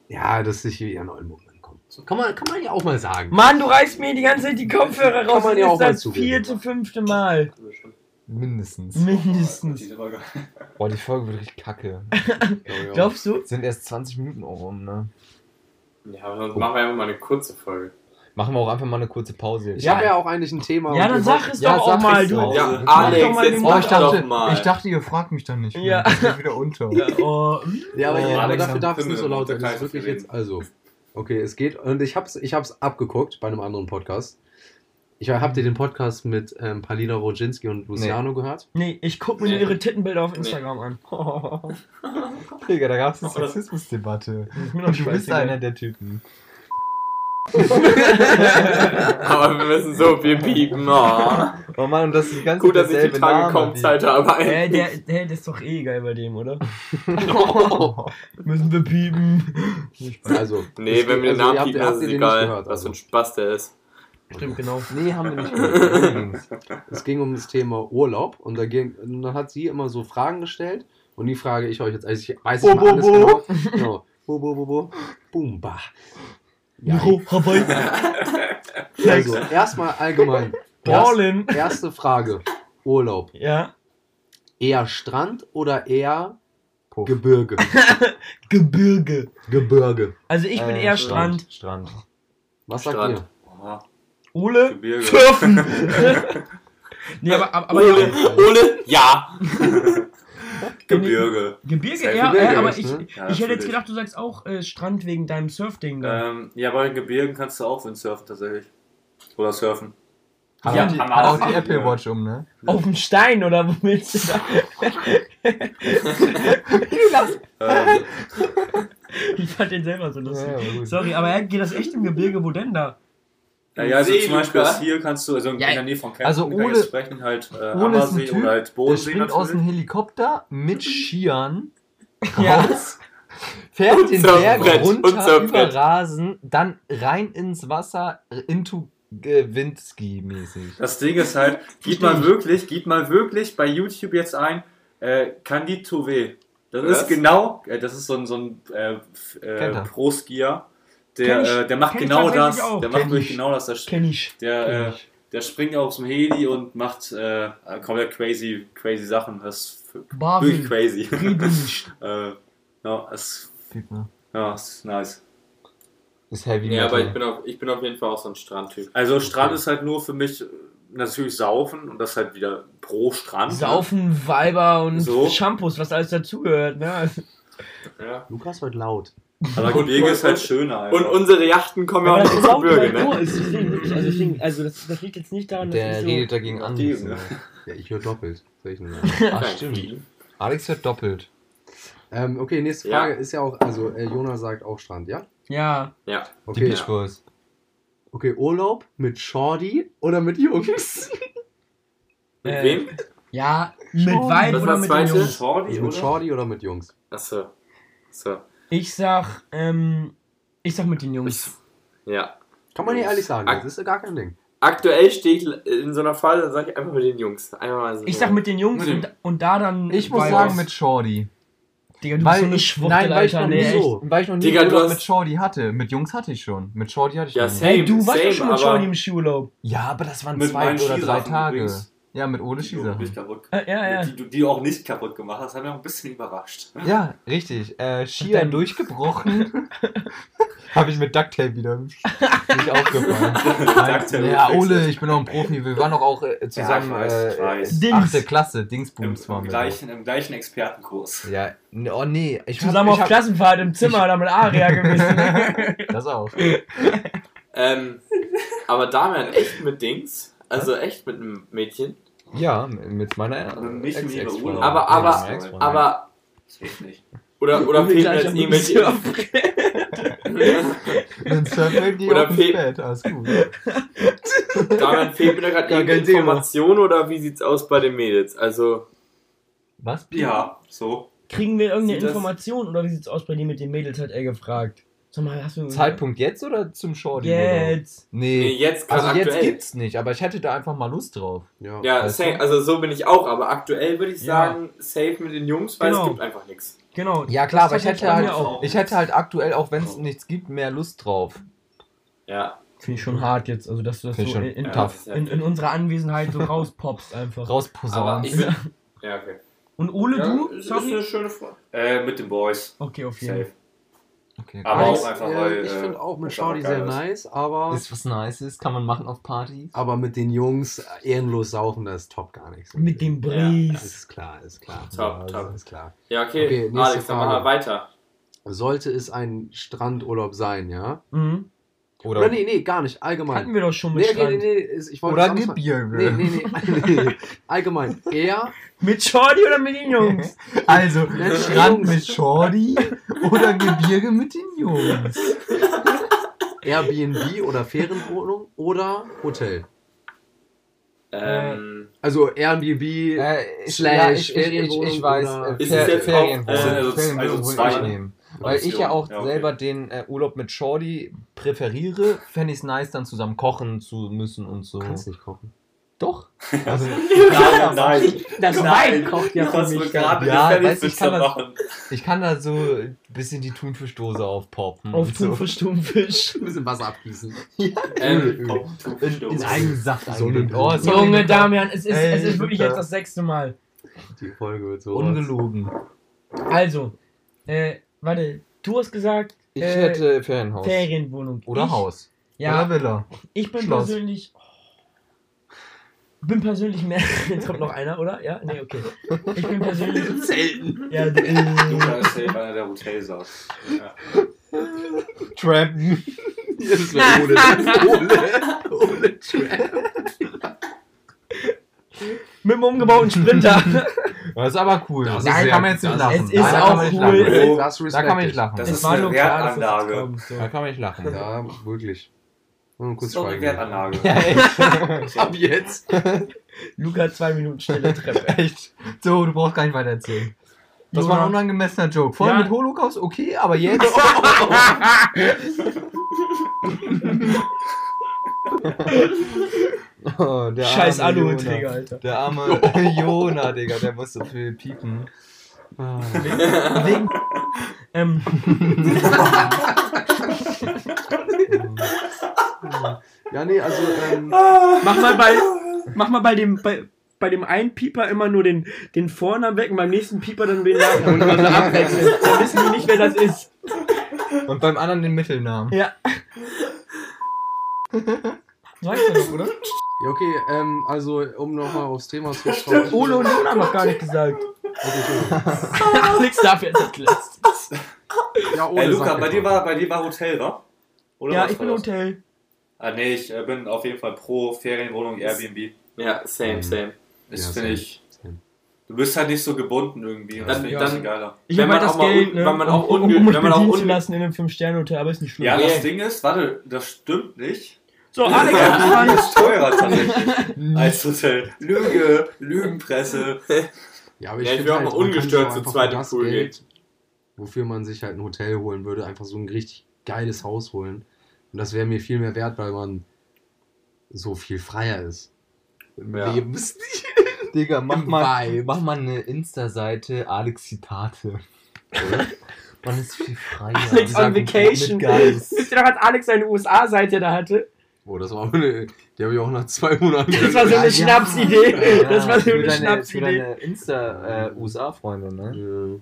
Speaker 4: ja, dass ich hier an Oldenburg ankomme. Kann man, kann man ja auch mal sagen.
Speaker 3: Mann, du reißt mir die ganze Zeit die Kopfhörer raus.
Speaker 4: man
Speaker 3: und
Speaker 4: ja
Speaker 3: ist
Speaker 4: auch mal
Speaker 3: das vierte, fünfte Mal.
Speaker 1: Mindestens.
Speaker 3: Mindestens.
Speaker 1: Boah, die Folge wird richtig kacke.
Speaker 3: Glaubst du?
Speaker 1: Sind erst 20 Minuten auch rum, ne?
Speaker 2: Ja, aber sonst machen wir einfach mal eine kurze Folge.
Speaker 1: Machen wir auch einfach mal eine kurze Pause.
Speaker 4: Ich habe ja auch eigentlich ein Thema.
Speaker 3: Ja, dann sag es
Speaker 1: Ja,
Speaker 3: doch auch mal,
Speaker 1: es
Speaker 3: du.
Speaker 2: Ja,
Speaker 3: doch
Speaker 2: Alex,
Speaker 3: mal
Speaker 2: jetzt
Speaker 3: den
Speaker 1: Oh,
Speaker 2: mach
Speaker 1: ich
Speaker 3: Mund
Speaker 1: dachte,
Speaker 2: doch mal.
Speaker 1: ich dachte, ihr fragt mich dann nicht. mehr.
Speaker 3: Ja.
Speaker 1: Ich geh wieder unter.
Speaker 3: Ja, oh.
Speaker 4: Ja, aber,
Speaker 1: Oh,
Speaker 4: aber
Speaker 1: Alex,
Speaker 4: dafür darf es nicht so laut sein. Das ist wirklich jetzt. Also, okay, es geht. Und ich hab's, ich hab's abgeguckt bei einem anderen Podcast. Ich habt ihr den Podcast mit ähm, Palina Roginski und Luciano gehört?
Speaker 3: Nee, ich guck mir nur ihre Tittenbilder auf Instagram an. [laughs]
Speaker 1: Digga, da gab's eine
Speaker 2: das-
Speaker 1: Sexismusdebatte.
Speaker 3: Ist mir doch
Speaker 1: Und du bist einer der Typen. [laughs]
Speaker 2: Aber wir müssen so viel piepen. Oh.
Speaker 1: Oh Mann, und das ist die ganze
Speaker 2: Gut, dass ich die Tage kaum
Speaker 1: die-
Speaker 2: Zeit habe.
Speaker 3: Hä, der, der, das ist doch eh geil bei dem, oder? [laughs] Müssen wir piepen.
Speaker 4: Also,
Speaker 2: Nee, wenn
Speaker 4: geht-
Speaker 2: wir den
Speaker 4: also,
Speaker 2: Namen piepen,
Speaker 4: habt
Speaker 2: ist es egal.
Speaker 4: gehört,
Speaker 2: Was für
Speaker 4: also.
Speaker 2: ein Spaß der ist.
Speaker 3: Stimmt, genau.
Speaker 1: Nee, haben wir nicht [laughs] gehört.
Speaker 4: Es ging um das Thema Urlaub und, da ging, und dann hat sie immer so Fragen gestellt und die frage ich euch jetzt. Also ich weiß
Speaker 1: Bo,
Speaker 4: nicht alles
Speaker 1: bo,
Speaker 4: genau. genau. Bo, bo, bo, bo. Bumba. Ja,
Speaker 3: Nico, Hawaii. [laughs]
Speaker 4: also, erstmal allgemein. [laughs] Erst,
Speaker 3: Ballin.
Speaker 4: erste Frage. Urlaub.
Speaker 3: Ja.
Speaker 4: Eher Strand oder eher
Speaker 1: Puff.
Speaker 4: Gebirge? [laughs]
Speaker 3: Gebirge.
Speaker 4: Gebirge.
Speaker 3: Also ich bin
Speaker 1: Äh,
Speaker 3: eher Strand.
Speaker 1: Strand.
Speaker 4: Was sagt
Speaker 2: Strand.
Speaker 4: ihr?
Speaker 5: Aha,
Speaker 3: Ole?
Speaker 5: Gebirge.
Speaker 3: Surfen. nee, aber, aber, aber
Speaker 2: Ole, Ole, ja.
Speaker 5: Gebirge.
Speaker 3: Gebirge eher,
Speaker 4: Gebirge
Speaker 3: äh, aber ich,
Speaker 4: ne?
Speaker 3: ich
Speaker 5: Ja,
Speaker 3: hätte jetzt gedacht, du sagst auch äh, Strand wegen deinem Surfding da.
Speaker 5: Ähm, ja, bei den Gebirgen kannst du auch windsurfen tatsächlich. Oder surfen.
Speaker 1: Hat
Speaker 5: Ja,
Speaker 1: auch die,
Speaker 5: haben
Speaker 1: auch die
Speaker 5: ja.
Speaker 1: Apple Watch um, ne? [laughs]
Speaker 3: Auf dem Stein oder wo willst du da?
Speaker 5: Ähm, [laughs] [laughs]
Speaker 3: Ich fand den selber so lustig.
Speaker 1: Ja, aber.
Speaker 3: Sorry, aber er geht das echt im Gebirge, wo denn da?
Speaker 5: Ja, ja, also
Speaker 2: See,
Speaker 5: zum Beispiel hier kannst du, also in
Speaker 3: Ja,
Speaker 5: der Nähe von Kempten,
Speaker 1: also
Speaker 5: kann
Speaker 1: Ole-
Speaker 5: jetzt sprechen, halt äh,
Speaker 1: Ole ist ein Typ,
Speaker 5: oder halt
Speaker 1: Der
Speaker 5: Bodensee
Speaker 1: springt aus dem. Helikopter mit Skiern [laughs]
Speaker 3: Ja.
Speaker 1: raus, fährt
Speaker 2: Und
Speaker 1: den Berg
Speaker 2: und
Speaker 1: runter über Rasen, dann rein ins Wasser, into äh, Windski-mäßig.
Speaker 5: Das Ding ist halt, gib mal wirklich, gib mal wirklich bei YouTube jetzt ein, äh, Candide Touvé. Das
Speaker 2: Was?
Speaker 5: ist genau, äh, das ist so ein, so ein äh, äh,
Speaker 1: er.
Speaker 5: Pro-Skier, der, äh, der macht
Speaker 3: kenn
Speaker 5: genau das,
Speaker 3: auch.
Speaker 5: der macht
Speaker 1: Kenn
Speaker 5: wirklich
Speaker 1: ich.
Speaker 5: genau das, der,
Speaker 3: Kenn ich.
Speaker 5: der,
Speaker 1: Kenn
Speaker 5: äh,
Speaker 1: ich.
Speaker 5: der springt aus dem Heli und macht äh, komplett crazy, crazy Sachen, das ist wirklich crazy. [laughs] Äh, ja, es,
Speaker 1: man.
Speaker 5: ja, ist nice.
Speaker 1: Ist heavy
Speaker 2: Ja, aber ich bin, auf, ich bin auf jeden Fall auch so ein Strandtyp.
Speaker 5: Also Strand ist halt nur für mich natürlich Saufen und das halt wieder pro Strand. ne?
Speaker 3: Saufen, Weiber und
Speaker 5: So.
Speaker 3: Shampoos, was alles dazugehört, ne?
Speaker 2: Ja.
Speaker 4: Lukas wird laut.
Speaker 5: Aber Gebirge ist halt schöner.
Speaker 2: Und
Speaker 5: einfach.
Speaker 2: unsere Yachten kommen ja
Speaker 3: Aber
Speaker 2: auch ins Gebirge, ne?
Speaker 3: also, deswegen, also das, das liegt jetzt nicht daran, dass
Speaker 1: Der
Speaker 3: ich so...
Speaker 1: redet dagegen an.
Speaker 5: Ne?
Speaker 4: Ja, ich höre doppelt. Sag ich nur. [laughs]
Speaker 1: Ach, stimmt. Alex hört doppelt.
Speaker 4: ähm, okay, nächste
Speaker 2: Ja.
Speaker 4: Frage ist ja auch, also äh, Jonas sagt auch Strand, ja?
Speaker 3: Ja,
Speaker 2: Ja.
Speaker 1: Die
Speaker 4: Okay,
Speaker 1: Beach Boys.
Speaker 4: okay, Urlaub mit Shorty oder mit Jungs? [laughs]
Speaker 2: Mit
Speaker 3: Äh,
Speaker 2: wem?
Speaker 3: ja, mit. Weib oder mit? Jungs.
Speaker 5: Shorty,
Speaker 4: Also mit? Shorty oder mit Jungs?
Speaker 2: Achso. So.
Speaker 3: Ich sag, ähm, ich sag mit den Jungs.
Speaker 2: Ja.
Speaker 4: Kann man hier ehrlich sagen,
Speaker 2: Ak-
Speaker 4: das ist ja gar kein Ding.
Speaker 2: Aktuell stehe ich in so einer Phase, dann sage ich einfach mit den Jungs. Einmal mal so.
Speaker 3: Ich sag mit den Jungs
Speaker 5: Mit
Speaker 3: und, und da dann...
Speaker 1: Ich muss sagen mit Shorty.
Speaker 3: Digga, du bist
Speaker 1: Weil
Speaker 3: so eine
Speaker 1: ich,
Speaker 3: Schwuchtel,
Speaker 1: nein, weil ich noch
Speaker 3: Nee,
Speaker 1: nie,
Speaker 3: echt.
Speaker 4: so.
Speaker 1: weil ich noch nie
Speaker 2: Digga, du
Speaker 1: Urlaub
Speaker 2: hast-
Speaker 1: mit Shorty hatte. Mit Jungs hatte ich schon. Mit Shorty hatte ich
Speaker 2: Ja,
Speaker 1: noch nie.
Speaker 2: same.
Speaker 3: Hey, du warst
Speaker 2: same,
Speaker 3: schon mit Shorty im Skiurlaub.
Speaker 1: Ja, aber das waren zwei oder drei Tage.
Speaker 5: übrigens.
Speaker 1: Ja, mit Ole
Speaker 5: Die du nicht
Speaker 1: Skisachen.
Speaker 5: kaputt,
Speaker 3: Äh, ja, ja.
Speaker 5: Die, du- die du auch nicht kaputt gemacht hast, haben mich auch ein bisschen überrascht.
Speaker 1: Ja, richtig. Äh, Skier durchgebrochen. [laughs] Habe ich mit Ducktape wieder nicht aufgefallen. [laughs] Ja. Ole, ich bin auch ein Profi. Wir waren doch auch äh, zusammen
Speaker 5: Ja, ich weiß, ich
Speaker 1: äh,
Speaker 5: weiß.
Speaker 3: Dings.
Speaker 1: achte Klasse,
Speaker 5: Im,
Speaker 1: Dingsbums waren
Speaker 5: im,
Speaker 1: wir.
Speaker 5: gleichen, Im gleichen Expertenkurs.
Speaker 1: Ja, oh nee. Ich hab-
Speaker 3: Zusammen
Speaker 1: ich
Speaker 3: auf
Speaker 1: hab-
Speaker 3: Klassenfahrt im Zimmer oder mit Aria [laughs] gewesen.
Speaker 1: Das auch.
Speaker 2: Ähm, aber Damian, echt mit Dings? Also echt mit einem Mädchen?
Speaker 1: Ja, mit meiner
Speaker 5: Aber
Speaker 1: Ex-
Speaker 5: mit
Speaker 1: Ex-Freundin.
Speaker 5: Urlaub.
Speaker 2: Aber- aber-
Speaker 1: Ex-Freundin.
Speaker 2: Aber,
Speaker 5: Das geht nicht.
Speaker 2: oder, oder
Speaker 3: gleich
Speaker 2: jetzt irgendwelche. [laughs]
Speaker 1: Dann surfen die
Speaker 2: Oder
Speaker 1: auf
Speaker 2: Fe-
Speaker 1: Bett. Alles gut.
Speaker 2: Damian, fehlt mir da gerade
Speaker 1: Ja,
Speaker 2: irgendeine. Information oder wie sieht's aus bei den Mädels? Also,
Speaker 1: Was?
Speaker 5: Ja, so.
Speaker 3: Kriegen wir irgendeine Information oder wie sieht's aus bei dir mit den Mädels, hat er gefragt. Sag mal, hast du.
Speaker 1: Zeitpunkt jetzt oder zum Shorty?
Speaker 3: Jetzt.
Speaker 2: nee,
Speaker 1: Nee.
Speaker 2: jetzt
Speaker 1: Also jetzt
Speaker 2: aktuell.
Speaker 1: gibt's nicht, aber ich hätte da einfach mal Lust drauf.
Speaker 4: Ja.
Speaker 2: Ja,
Speaker 1: du?
Speaker 2: also so bin ich auch, aber aktuell würde ich
Speaker 3: Ja.
Speaker 2: sagen, safe mit den Jungs, weil
Speaker 3: Genau.
Speaker 2: es gibt einfach nichts.
Speaker 3: Genau.
Speaker 1: Ja klar, aber
Speaker 3: Das
Speaker 1: ich hätte halt,
Speaker 3: auch.
Speaker 1: ich hätte halt aktuell, auch wenn es nichts gibt, mehr Lust drauf.
Speaker 2: Ja,
Speaker 3: Finde ich schon hart jetzt, also dass du das
Speaker 1: Finde
Speaker 3: so in,
Speaker 1: schon
Speaker 3: in, in, unserer Anwesenheit so rauspoppst einfach. [laughs]
Speaker 2: bin. Ja, okay.
Speaker 3: Und Ole,
Speaker 2: Ja,
Speaker 3: du?
Speaker 2: ist, ist eine schöne Frage.
Speaker 5: Äh, mit den Boys.
Speaker 3: Okay, auf jeden
Speaker 5: Safe.
Speaker 3: Fall.
Speaker 1: Okay,
Speaker 5: Aber auch einfach,
Speaker 4: äh,
Speaker 5: weil.
Speaker 4: ich
Speaker 5: äh,
Speaker 4: finde auch mit Shorty sehr
Speaker 5: ist.
Speaker 4: nice, aber,
Speaker 1: Ist was Nices, kann man machen auf Partys.
Speaker 4: aber mit den Jungs ehrenlos saufen, das ist top gar nichts.
Speaker 3: Mit dem Breeze.
Speaker 4: ist klar, ist klar.
Speaker 2: Top, top.
Speaker 4: ist klar.
Speaker 2: Ja, okay. Alex, dann machen wir weiter.
Speaker 4: Sollte es ein Strandurlaub sein, ja?
Speaker 3: Mhm.
Speaker 1: Oder,
Speaker 4: Oder nee, nee, gar nicht, allgemein.
Speaker 3: Hatten wir doch schon mit
Speaker 4: Nee, nee,
Speaker 3: Strand.
Speaker 4: nee, nee, ist- ich wollte
Speaker 1: oder Gebirge.
Speaker 4: Nee, nee, nee, nee. Allgemein. Eher [laughs]
Speaker 3: Mit Shorty oder mit den Jungs? [laughs]
Speaker 1: Also,
Speaker 4: Ja,
Speaker 1: Strand
Speaker 4: Jungs.
Speaker 1: mit Shorty oder Gebirge mit den Jungs. [laughs]
Speaker 4: Airbnb oder Ferienwohnung oder Hotel.
Speaker 2: Ähm,
Speaker 4: Also Airbnb
Speaker 1: Äh, ich,
Speaker 4: Slash
Speaker 1: ja, ich, ich, ich,
Speaker 4: Ferienwohnung
Speaker 1: ich weiß,
Speaker 4: oder-
Speaker 1: äh,
Speaker 2: Ist
Speaker 1: Fer Ferienwohnung.
Speaker 2: äh,
Speaker 5: also-
Speaker 1: Ferienwohnung
Speaker 5: also zwei
Speaker 1: ich nehmen. Weil ich ja auch
Speaker 5: Ja, okay.
Speaker 1: selber den äh, Urlaub mit Shorty präferiere, fände ich es nice, dann zusammen kochen zu müssen und so.
Speaker 4: Du kannst nicht kochen.
Speaker 1: Doch. [laughs] Also, [laughs]
Speaker 5: Nein, nein.
Speaker 3: Das Wein kocht ja für mich.
Speaker 5: mir gerade
Speaker 1: Ja, weiß ich, kann das- ich kann da so ein bisschen die Thunfischdose aufpoppen.
Speaker 3: Auf
Speaker 1: und so.
Speaker 3: Thunfisch, Thunfisch.
Speaker 4: Ein bisschen Wasser abgießen. [laughs]
Speaker 2: ähm,
Speaker 1: In, in eigenen Saft
Speaker 4: So
Speaker 1: Oh,
Speaker 3: Junge. Damian, es ist,
Speaker 1: Ey,
Speaker 3: es ist wirklich jetzt das sechste Mal.
Speaker 4: Die Folge wird so.
Speaker 1: Ungelogen.
Speaker 3: Also, äh, warte, du hast gesagt,
Speaker 1: Ich
Speaker 3: äh,
Speaker 1: hätte Ferienhaus.
Speaker 3: Ferienwohnung.
Speaker 1: Oder
Speaker 3: ich,
Speaker 1: Haus.
Speaker 3: Ja,
Speaker 1: Oder Villa.
Speaker 3: ich bin
Speaker 1: Schloss.
Speaker 3: persönlich. bin persönlich mehr. [laughs] Jetzt kommt noch einer, oder? Ja? Nee, okay. Ich bin persönlich. [laughs]
Speaker 4: Selten.
Speaker 3: Ja, äh,
Speaker 5: ist safe einer der Hotel saß. Ja.
Speaker 1: Trampen.
Speaker 4: Das wäre ohne, ohne, ohne Trap.
Speaker 3: mit dem umgebauten Sprinter. [laughs]
Speaker 1: Das ist aber cool.
Speaker 4: Das sehr-
Speaker 1: kann man jetzt nicht
Speaker 4: das
Speaker 1: lachen.
Speaker 3: ist
Speaker 1: da
Speaker 3: auch
Speaker 1: kann man nicht
Speaker 3: cool.
Speaker 5: Oh,
Speaker 4: Das
Speaker 1: Da kann man nicht lachen.
Speaker 5: Das
Speaker 3: Es
Speaker 5: ist eine Wertanlage.
Speaker 3: kommt, so.
Speaker 1: Da kann man nicht lachen.
Speaker 4: Ja, wirklich. Und kurz
Speaker 5: doch eine. Wertanlage.
Speaker 1: Ja, echt. [laughs]
Speaker 4: Ab jetzt.
Speaker 3: Luca zwei Minuten stille Treppe. [laughs]
Speaker 1: echt. So, du brauchst gar nicht weiter erzählen. Das war ein unangemessener Joke. Vorher
Speaker 3: Ja.
Speaker 1: mit Holocaust, okay, aber jetzt. oh, der
Speaker 3: Scheiß [laughs]
Speaker 1: arme
Speaker 3: Aluhuträger,
Speaker 1: Jona.
Speaker 3: Alter.
Speaker 1: Der arme [laughs] [laughs] Jona, Digga, der muss so viel piepen. Ah.
Speaker 3: Wegen. Ähm,
Speaker 4: Ja, nee, also, ähm,
Speaker 3: mach mal bei. Mach mal bei dem. Bei, bei dem einen Pieper immer nur den, den Vornamen weg und beim nächsten Pieper dann den Nachnamen. Und immer so abwechseln. Dann wissen die nicht, wer das ist.
Speaker 1: Und beim anderen den Mittelnamen.
Speaker 3: Ja. Sagst du doch, oder?
Speaker 4: Ja, okay, ähm, also, um nochmal aufs Thema zu kommen.
Speaker 3: Ole und Jona haben noch gar nicht gesagt. Alex darf jetzt als letztes.
Speaker 4: Ja, Ole,
Speaker 5: Ey, Luca, bei dir, war, bei dir war Hotel, wa? Oder
Speaker 3: Ja, ich bin
Speaker 5: das?
Speaker 3: Hotel.
Speaker 5: Ah, nee, ich äh, bin auf jeden Fall pro Ferienwohnung Airbnb.
Speaker 2: ja, same, same.
Speaker 5: Das
Speaker 4: Ja,
Speaker 5: finde ich.
Speaker 4: Same.
Speaker 5: Du bist halt nicht so gebunden irgendwie. Das
Speaker 2: Dann-
Speaker 5: finde ich
Speaker 2: dann-
Speaker 5: geiler.
Speaker 3: Ich
Speaker 2: Wenn man
Speaker 3: das
Speaker 2: auch mal
Speaker 3: Geld,
Speaker 2: un-
Speaker 3: ne,
Speaker 2: wenn man auch
Speaker 3: um, um, um mich
Speaker 2: wenn man auch unge-
Speaker 3: lassen in einem 5-Sterne-Hotel, aber ist nicht schlimm.
Speaker 5: Ja,
Speaker 2: Nee.
Speaker 5: das Ding ist, warte, das stimmt nicht.
Speaker 3: So, Alex,
Speaker 5: Airbnb ist teurer tatsächlich als Hotel. Lüge, Lügenpresse.
Speaker 4: Ja, aber ich
Speaker 2: Ja, auch
Speaker 4: halt, kann
Speaker 2: ungestört
Speaker 4: so
Speaker 2: zu
Speaker 4: einfach
Speaker 2: zweit
Speaker 4: für
Speaker 2: im
Speaker 4: das
Speaker 2: Pool gehen.
Speaker 4: Geld, Wofür man sich halt ein Hotel holen würde, einfach so ein richtig geiles Haus holen. Und das wäre mir viel mehr wert, weil man so viel freier ist. Im
Speaker 2: Ja.
Speaker 4: Lebensstil.
Speaker 1: Digga, mach
Speaker 4: Im
Speaker 1: mal,
Speaker 4: Vibe.
Speaker 1: mach mal eine Insta-Seite Alex Zitate. [laughs] Man ist viel freier.
Speaker 3: Alex on Vacation. Wisst ihr noch, als Alex seine USA-Seite da hatte?
Speaker 4: Oh, das war aber eine, die habe ich auch nach zwei Monaten
Speaker 3: Das war so eine
Speaker 1: ja.
Speaker 3: Schnapsidee.
Speaker 1: Ja,
Speaker 3: Das war so eine
Speaker 1: deine, für
Speaker 3: Schnapsidee.
Speaker 1: deine Insta-USA-Freunde, ne?
Speaker 4: Ja,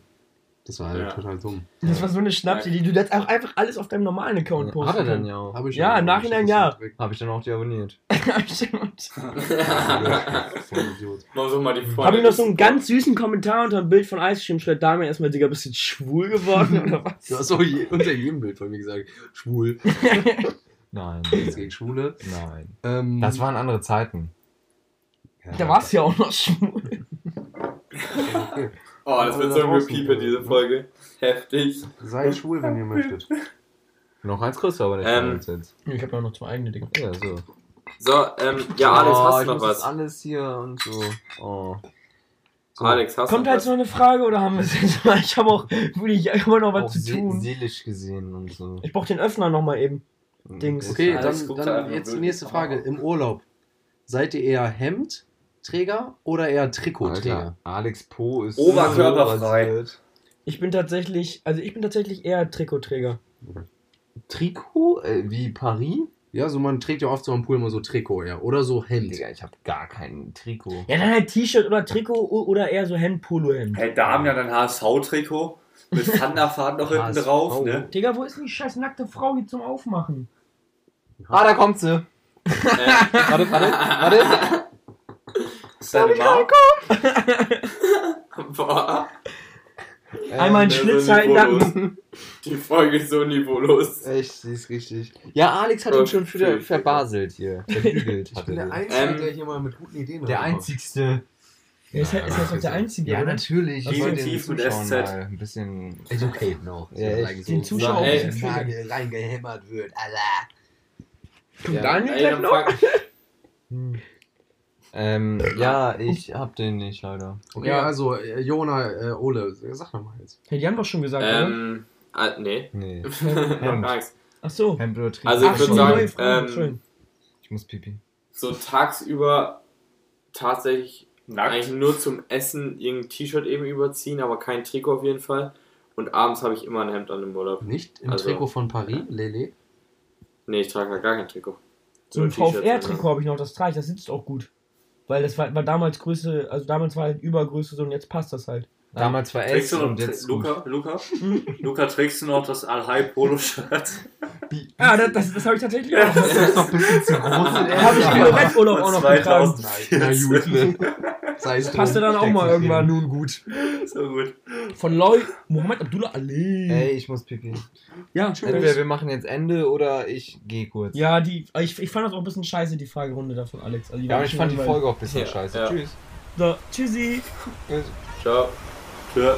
Speaker 4: Das war halt
Speaker 2: Ja.
Speaker 4: total dumm.
Speaker 3: Das war so eine Schnapsidee. Du hättest auch einfach alles auf deinem normalen Account posten
Speaker 1: Hat er dann ja auch.
Speaker 4: Hab ich
Speaker 3: Ja, im Nachhinein ja.
Speaker 1: Habe ich dann auch deabonniert.
Speaker 3: Stimmt. [laughs]
Speaker 4: voll Idiot.
Speaker 2: Mal so mal die Freunde.
Speaker 3: Habe ich noch so einen ganz süßen Kommentar unter ein Bild von Ice Cream schreibt Dame erstmal, Digga, bist du schwul geworden oder [laughs] was?
Speaker 4: Du hast auch je, unter jedem Bild von mir gesagt, schwul. [laughs]
Speaker 1: Nein. [laughs]
Speaker 4: Gegen Schwule.
Speaker 1: Nein.
Speaker 4: Ähm,
Speaker 1: Das waren andere Zeiten.
Speaker 4: ja,
Speaker 3: Da warst du ja auch noch schwul.
Speaker 4: Okay. [laughs]
Speaker 2: Oh, das wird so ein Repeater, diese Folge. Heftig.
Speaker 4: Seid schwul, wenn ihr möchtet.
Speaker 1: Noch eins kriegst du aber nicht.
Speaker 2: Ähm.
Speaker 3: Ich habe ja noch zwei eigene Dinge.
Speaker 1: Ja, so.
Speaker 2: So, ähm, ja, Alex,
Speaker 1: Oh,
Speaker 2: hast
Speaker 1: ich
Speaker 2: du noch
Speaker 1: muss
Speaker 2: was?
Speaker 1: alles hier und so. Oh. So.
Speaker 2: Alex, hast
Speaker 3: Kommt
Speaker 2: du
Speaker 3: halt
Speaker 2: noch
Speaker 3: so eine Frage oder haben wir es jetzt mal? Ich habe auch wirklich immer noch was
Speaker 1: Auch
Speaker 3: zu tun.
Speaker 1: seelisch gesehen und so.
Speaker 3: Ich brauche den Öffner nochmal eben. Dings.
Speaker 4: Okay,
Speaker 5: Alex
Speaker 4: dann, dann jetzt die nächste. Frage. Im Urlaub, seid ihr eher Hemdträger oder eher Trikotträger?
Speaker 1: Alex Po ist
Speaker 5: Oberkörperfrei.
Speaker 3: Ich bin tatsächlich, also ich bin tatsächlich eher Trikotträger.
Speaker 1: Trikot? Äh, wie Paris?
Speaker 4: Ja, so man trägt ja oft so am Pool immer so Trikot, ja. Oder so Hemd.
Speaker 1: Digga, ich habe gar kein Trikot.
Speaker 3: Ja, dann halt T-Shirt oder Trikot oder eher so Hemd, Polo-Hemd.
Speaker 5: Hey, da haben ja dann HSV-Trikot mit [laughs] Thunderfahrt noch hinten drauf, ne?
Speaker 3: Digga, wo ist denn die scheiß nackte Frau hier zum Aufmachen?
Speaker 1: Ah, da kommt sie.
Speaker 2: Äh,
Speaker 1: Warte, warte, warte.
Speaker 5: Ist deine Mom? [laughs]
Speaker 2: boah,
Speaker 3: Einmal einen
Speaker 2: der
Speaker 3: Schlitz
Speaker 2: so
Speaker 3: halten,
Speaker 2: niveaulos.
Speaker 3: dann.
Speaker 2: Die Folge ist so niveaulos.
Speaker 1: Echt, sie ist richtig. Ja, Alex hat ihn schon wieder verbaselt hier. Verbügelt
Speaker 4: Ich
Speaker 1: hat
Speaker 4: bin
Speaker 1: er
Speaker 4: der. Einzige,
Speaker 2: Ähm,
Speaker 4: der hier mal mit guten Ideen
Speaker 1: Der einzigste.
Speaker 3: Ja, ist, halt- ist das doch der Einzige,
Speaker 1: Ja,
Speaker 3: oder?
Speaker 1: natürlich. Ich wollte den
Speaker 5: tief mit
Speaker 1: Zuschauern
Speaker 5: SZ.
Speaker 1: mal ein bisschen.
Speaker 4: Educate noch.
Speaker 1: Ja,
Speaker 3: Den
Speaker 4: so,
Speaker 3: Zuschauer
Speaker 4: wo
Speaker 2: ein
Speaker 4: der
Speaker 2: bisschen
Speaker 4: Nagel reingehämmert wird, Alter.
Speaker 2: Ja,
Speaker 3: Daniel noch?
Speaker 2: frag- [laughs]
Speaker 1: Hm. Ähm, ja, ich hab den nicht leider.
Speaker 4: Okay,
Speaker 3: Ja.
Speaker 4: also, äh, Jona, äh, Ole, sag doch mal jetzt.
Speaker 3: Hey, die haben doch schon gesagt, oder?
Speaker 2: Ähm, ah, nee.
Speaker 1: Nee. [laughs]
Speaker 2: Nichts.
Speaker 3: Ach so.
Speaker 1: Hemd oder Trikot.
Speaker 2: Also ich
Speaker 3: Ach
Speaker 2: würd
Speaker 3: so,
Speaker 2: sagen, ähm,
Speaker 3: schön.
Speaker 1: Ich muss pipi.
Speaker 2: So tagsüber tatsächlich eigentlich
Speaker 5: Nackt.
Speaker 2: nur zum Essen irgendein T-Shirt eben überziehen, aber kein Trikot auf jeden Fall. Und abends habe ich immer ein Hemd an im Urlaub.
Speaker 4: Nicht im
Speaker 2: Also-
Speaker 4: Trikot von Paris, Lele?
Speaker 2: Nee, ich trage halt gar kein Trikot.
Speaker 3: So ein VfR-Trikot habe ich noch, das trage ich, das sitzt auch gut. Weil das war, war damals Größe, also damals war halt Übergröße so und jetzt passt das halt.
Speaker 1: Damals war
Speaker 5: Trägst
Speaker 1: S
Speaker 5: du noch,
Speaker 1: und jetzt
Speaker 5: Luca, Luca? Luca, trägst du noch das Al-Hai-Polo-Shirt?
Speaker 3: Ja, das, das, das habe ich tatsächlich [laughs] auch.
Speaker 1: Das ist doch ein bisschen zu groß.
Speaker 3: habe ich im Resturlaub auch noch getragen.
Speaker 4: Na gut? [laughs] Sei es
Speaker 3: Passte dann auch mal irgendwann.
Speaker 4: Nun gut.
Speaker 5: So gut.
Speaker 3: Von Loy Mohammed Abdullah Ali.
Speaker 1: Ey, ich muss pipi.
Speaker 3: ja,
Speaker 1: Entweder wir machen jetzt Ende oder ich gehe kurz.
Speaker 3: ja, die, ich, ich fand das auch ein bisschen scheiße, die Fragerunde da von Alex. Also
Speaker 1: Ja, aber ich fand die. Folge auch ein bisschen
Speaker 2: Ja,
Speaker 1: scheiße.
Speaker 2: ja.
Speaker 1: Tschüss.
Speaker 3: So, tschüssi.
Speaker 2: Ciao.
Speaker 5: Tschö.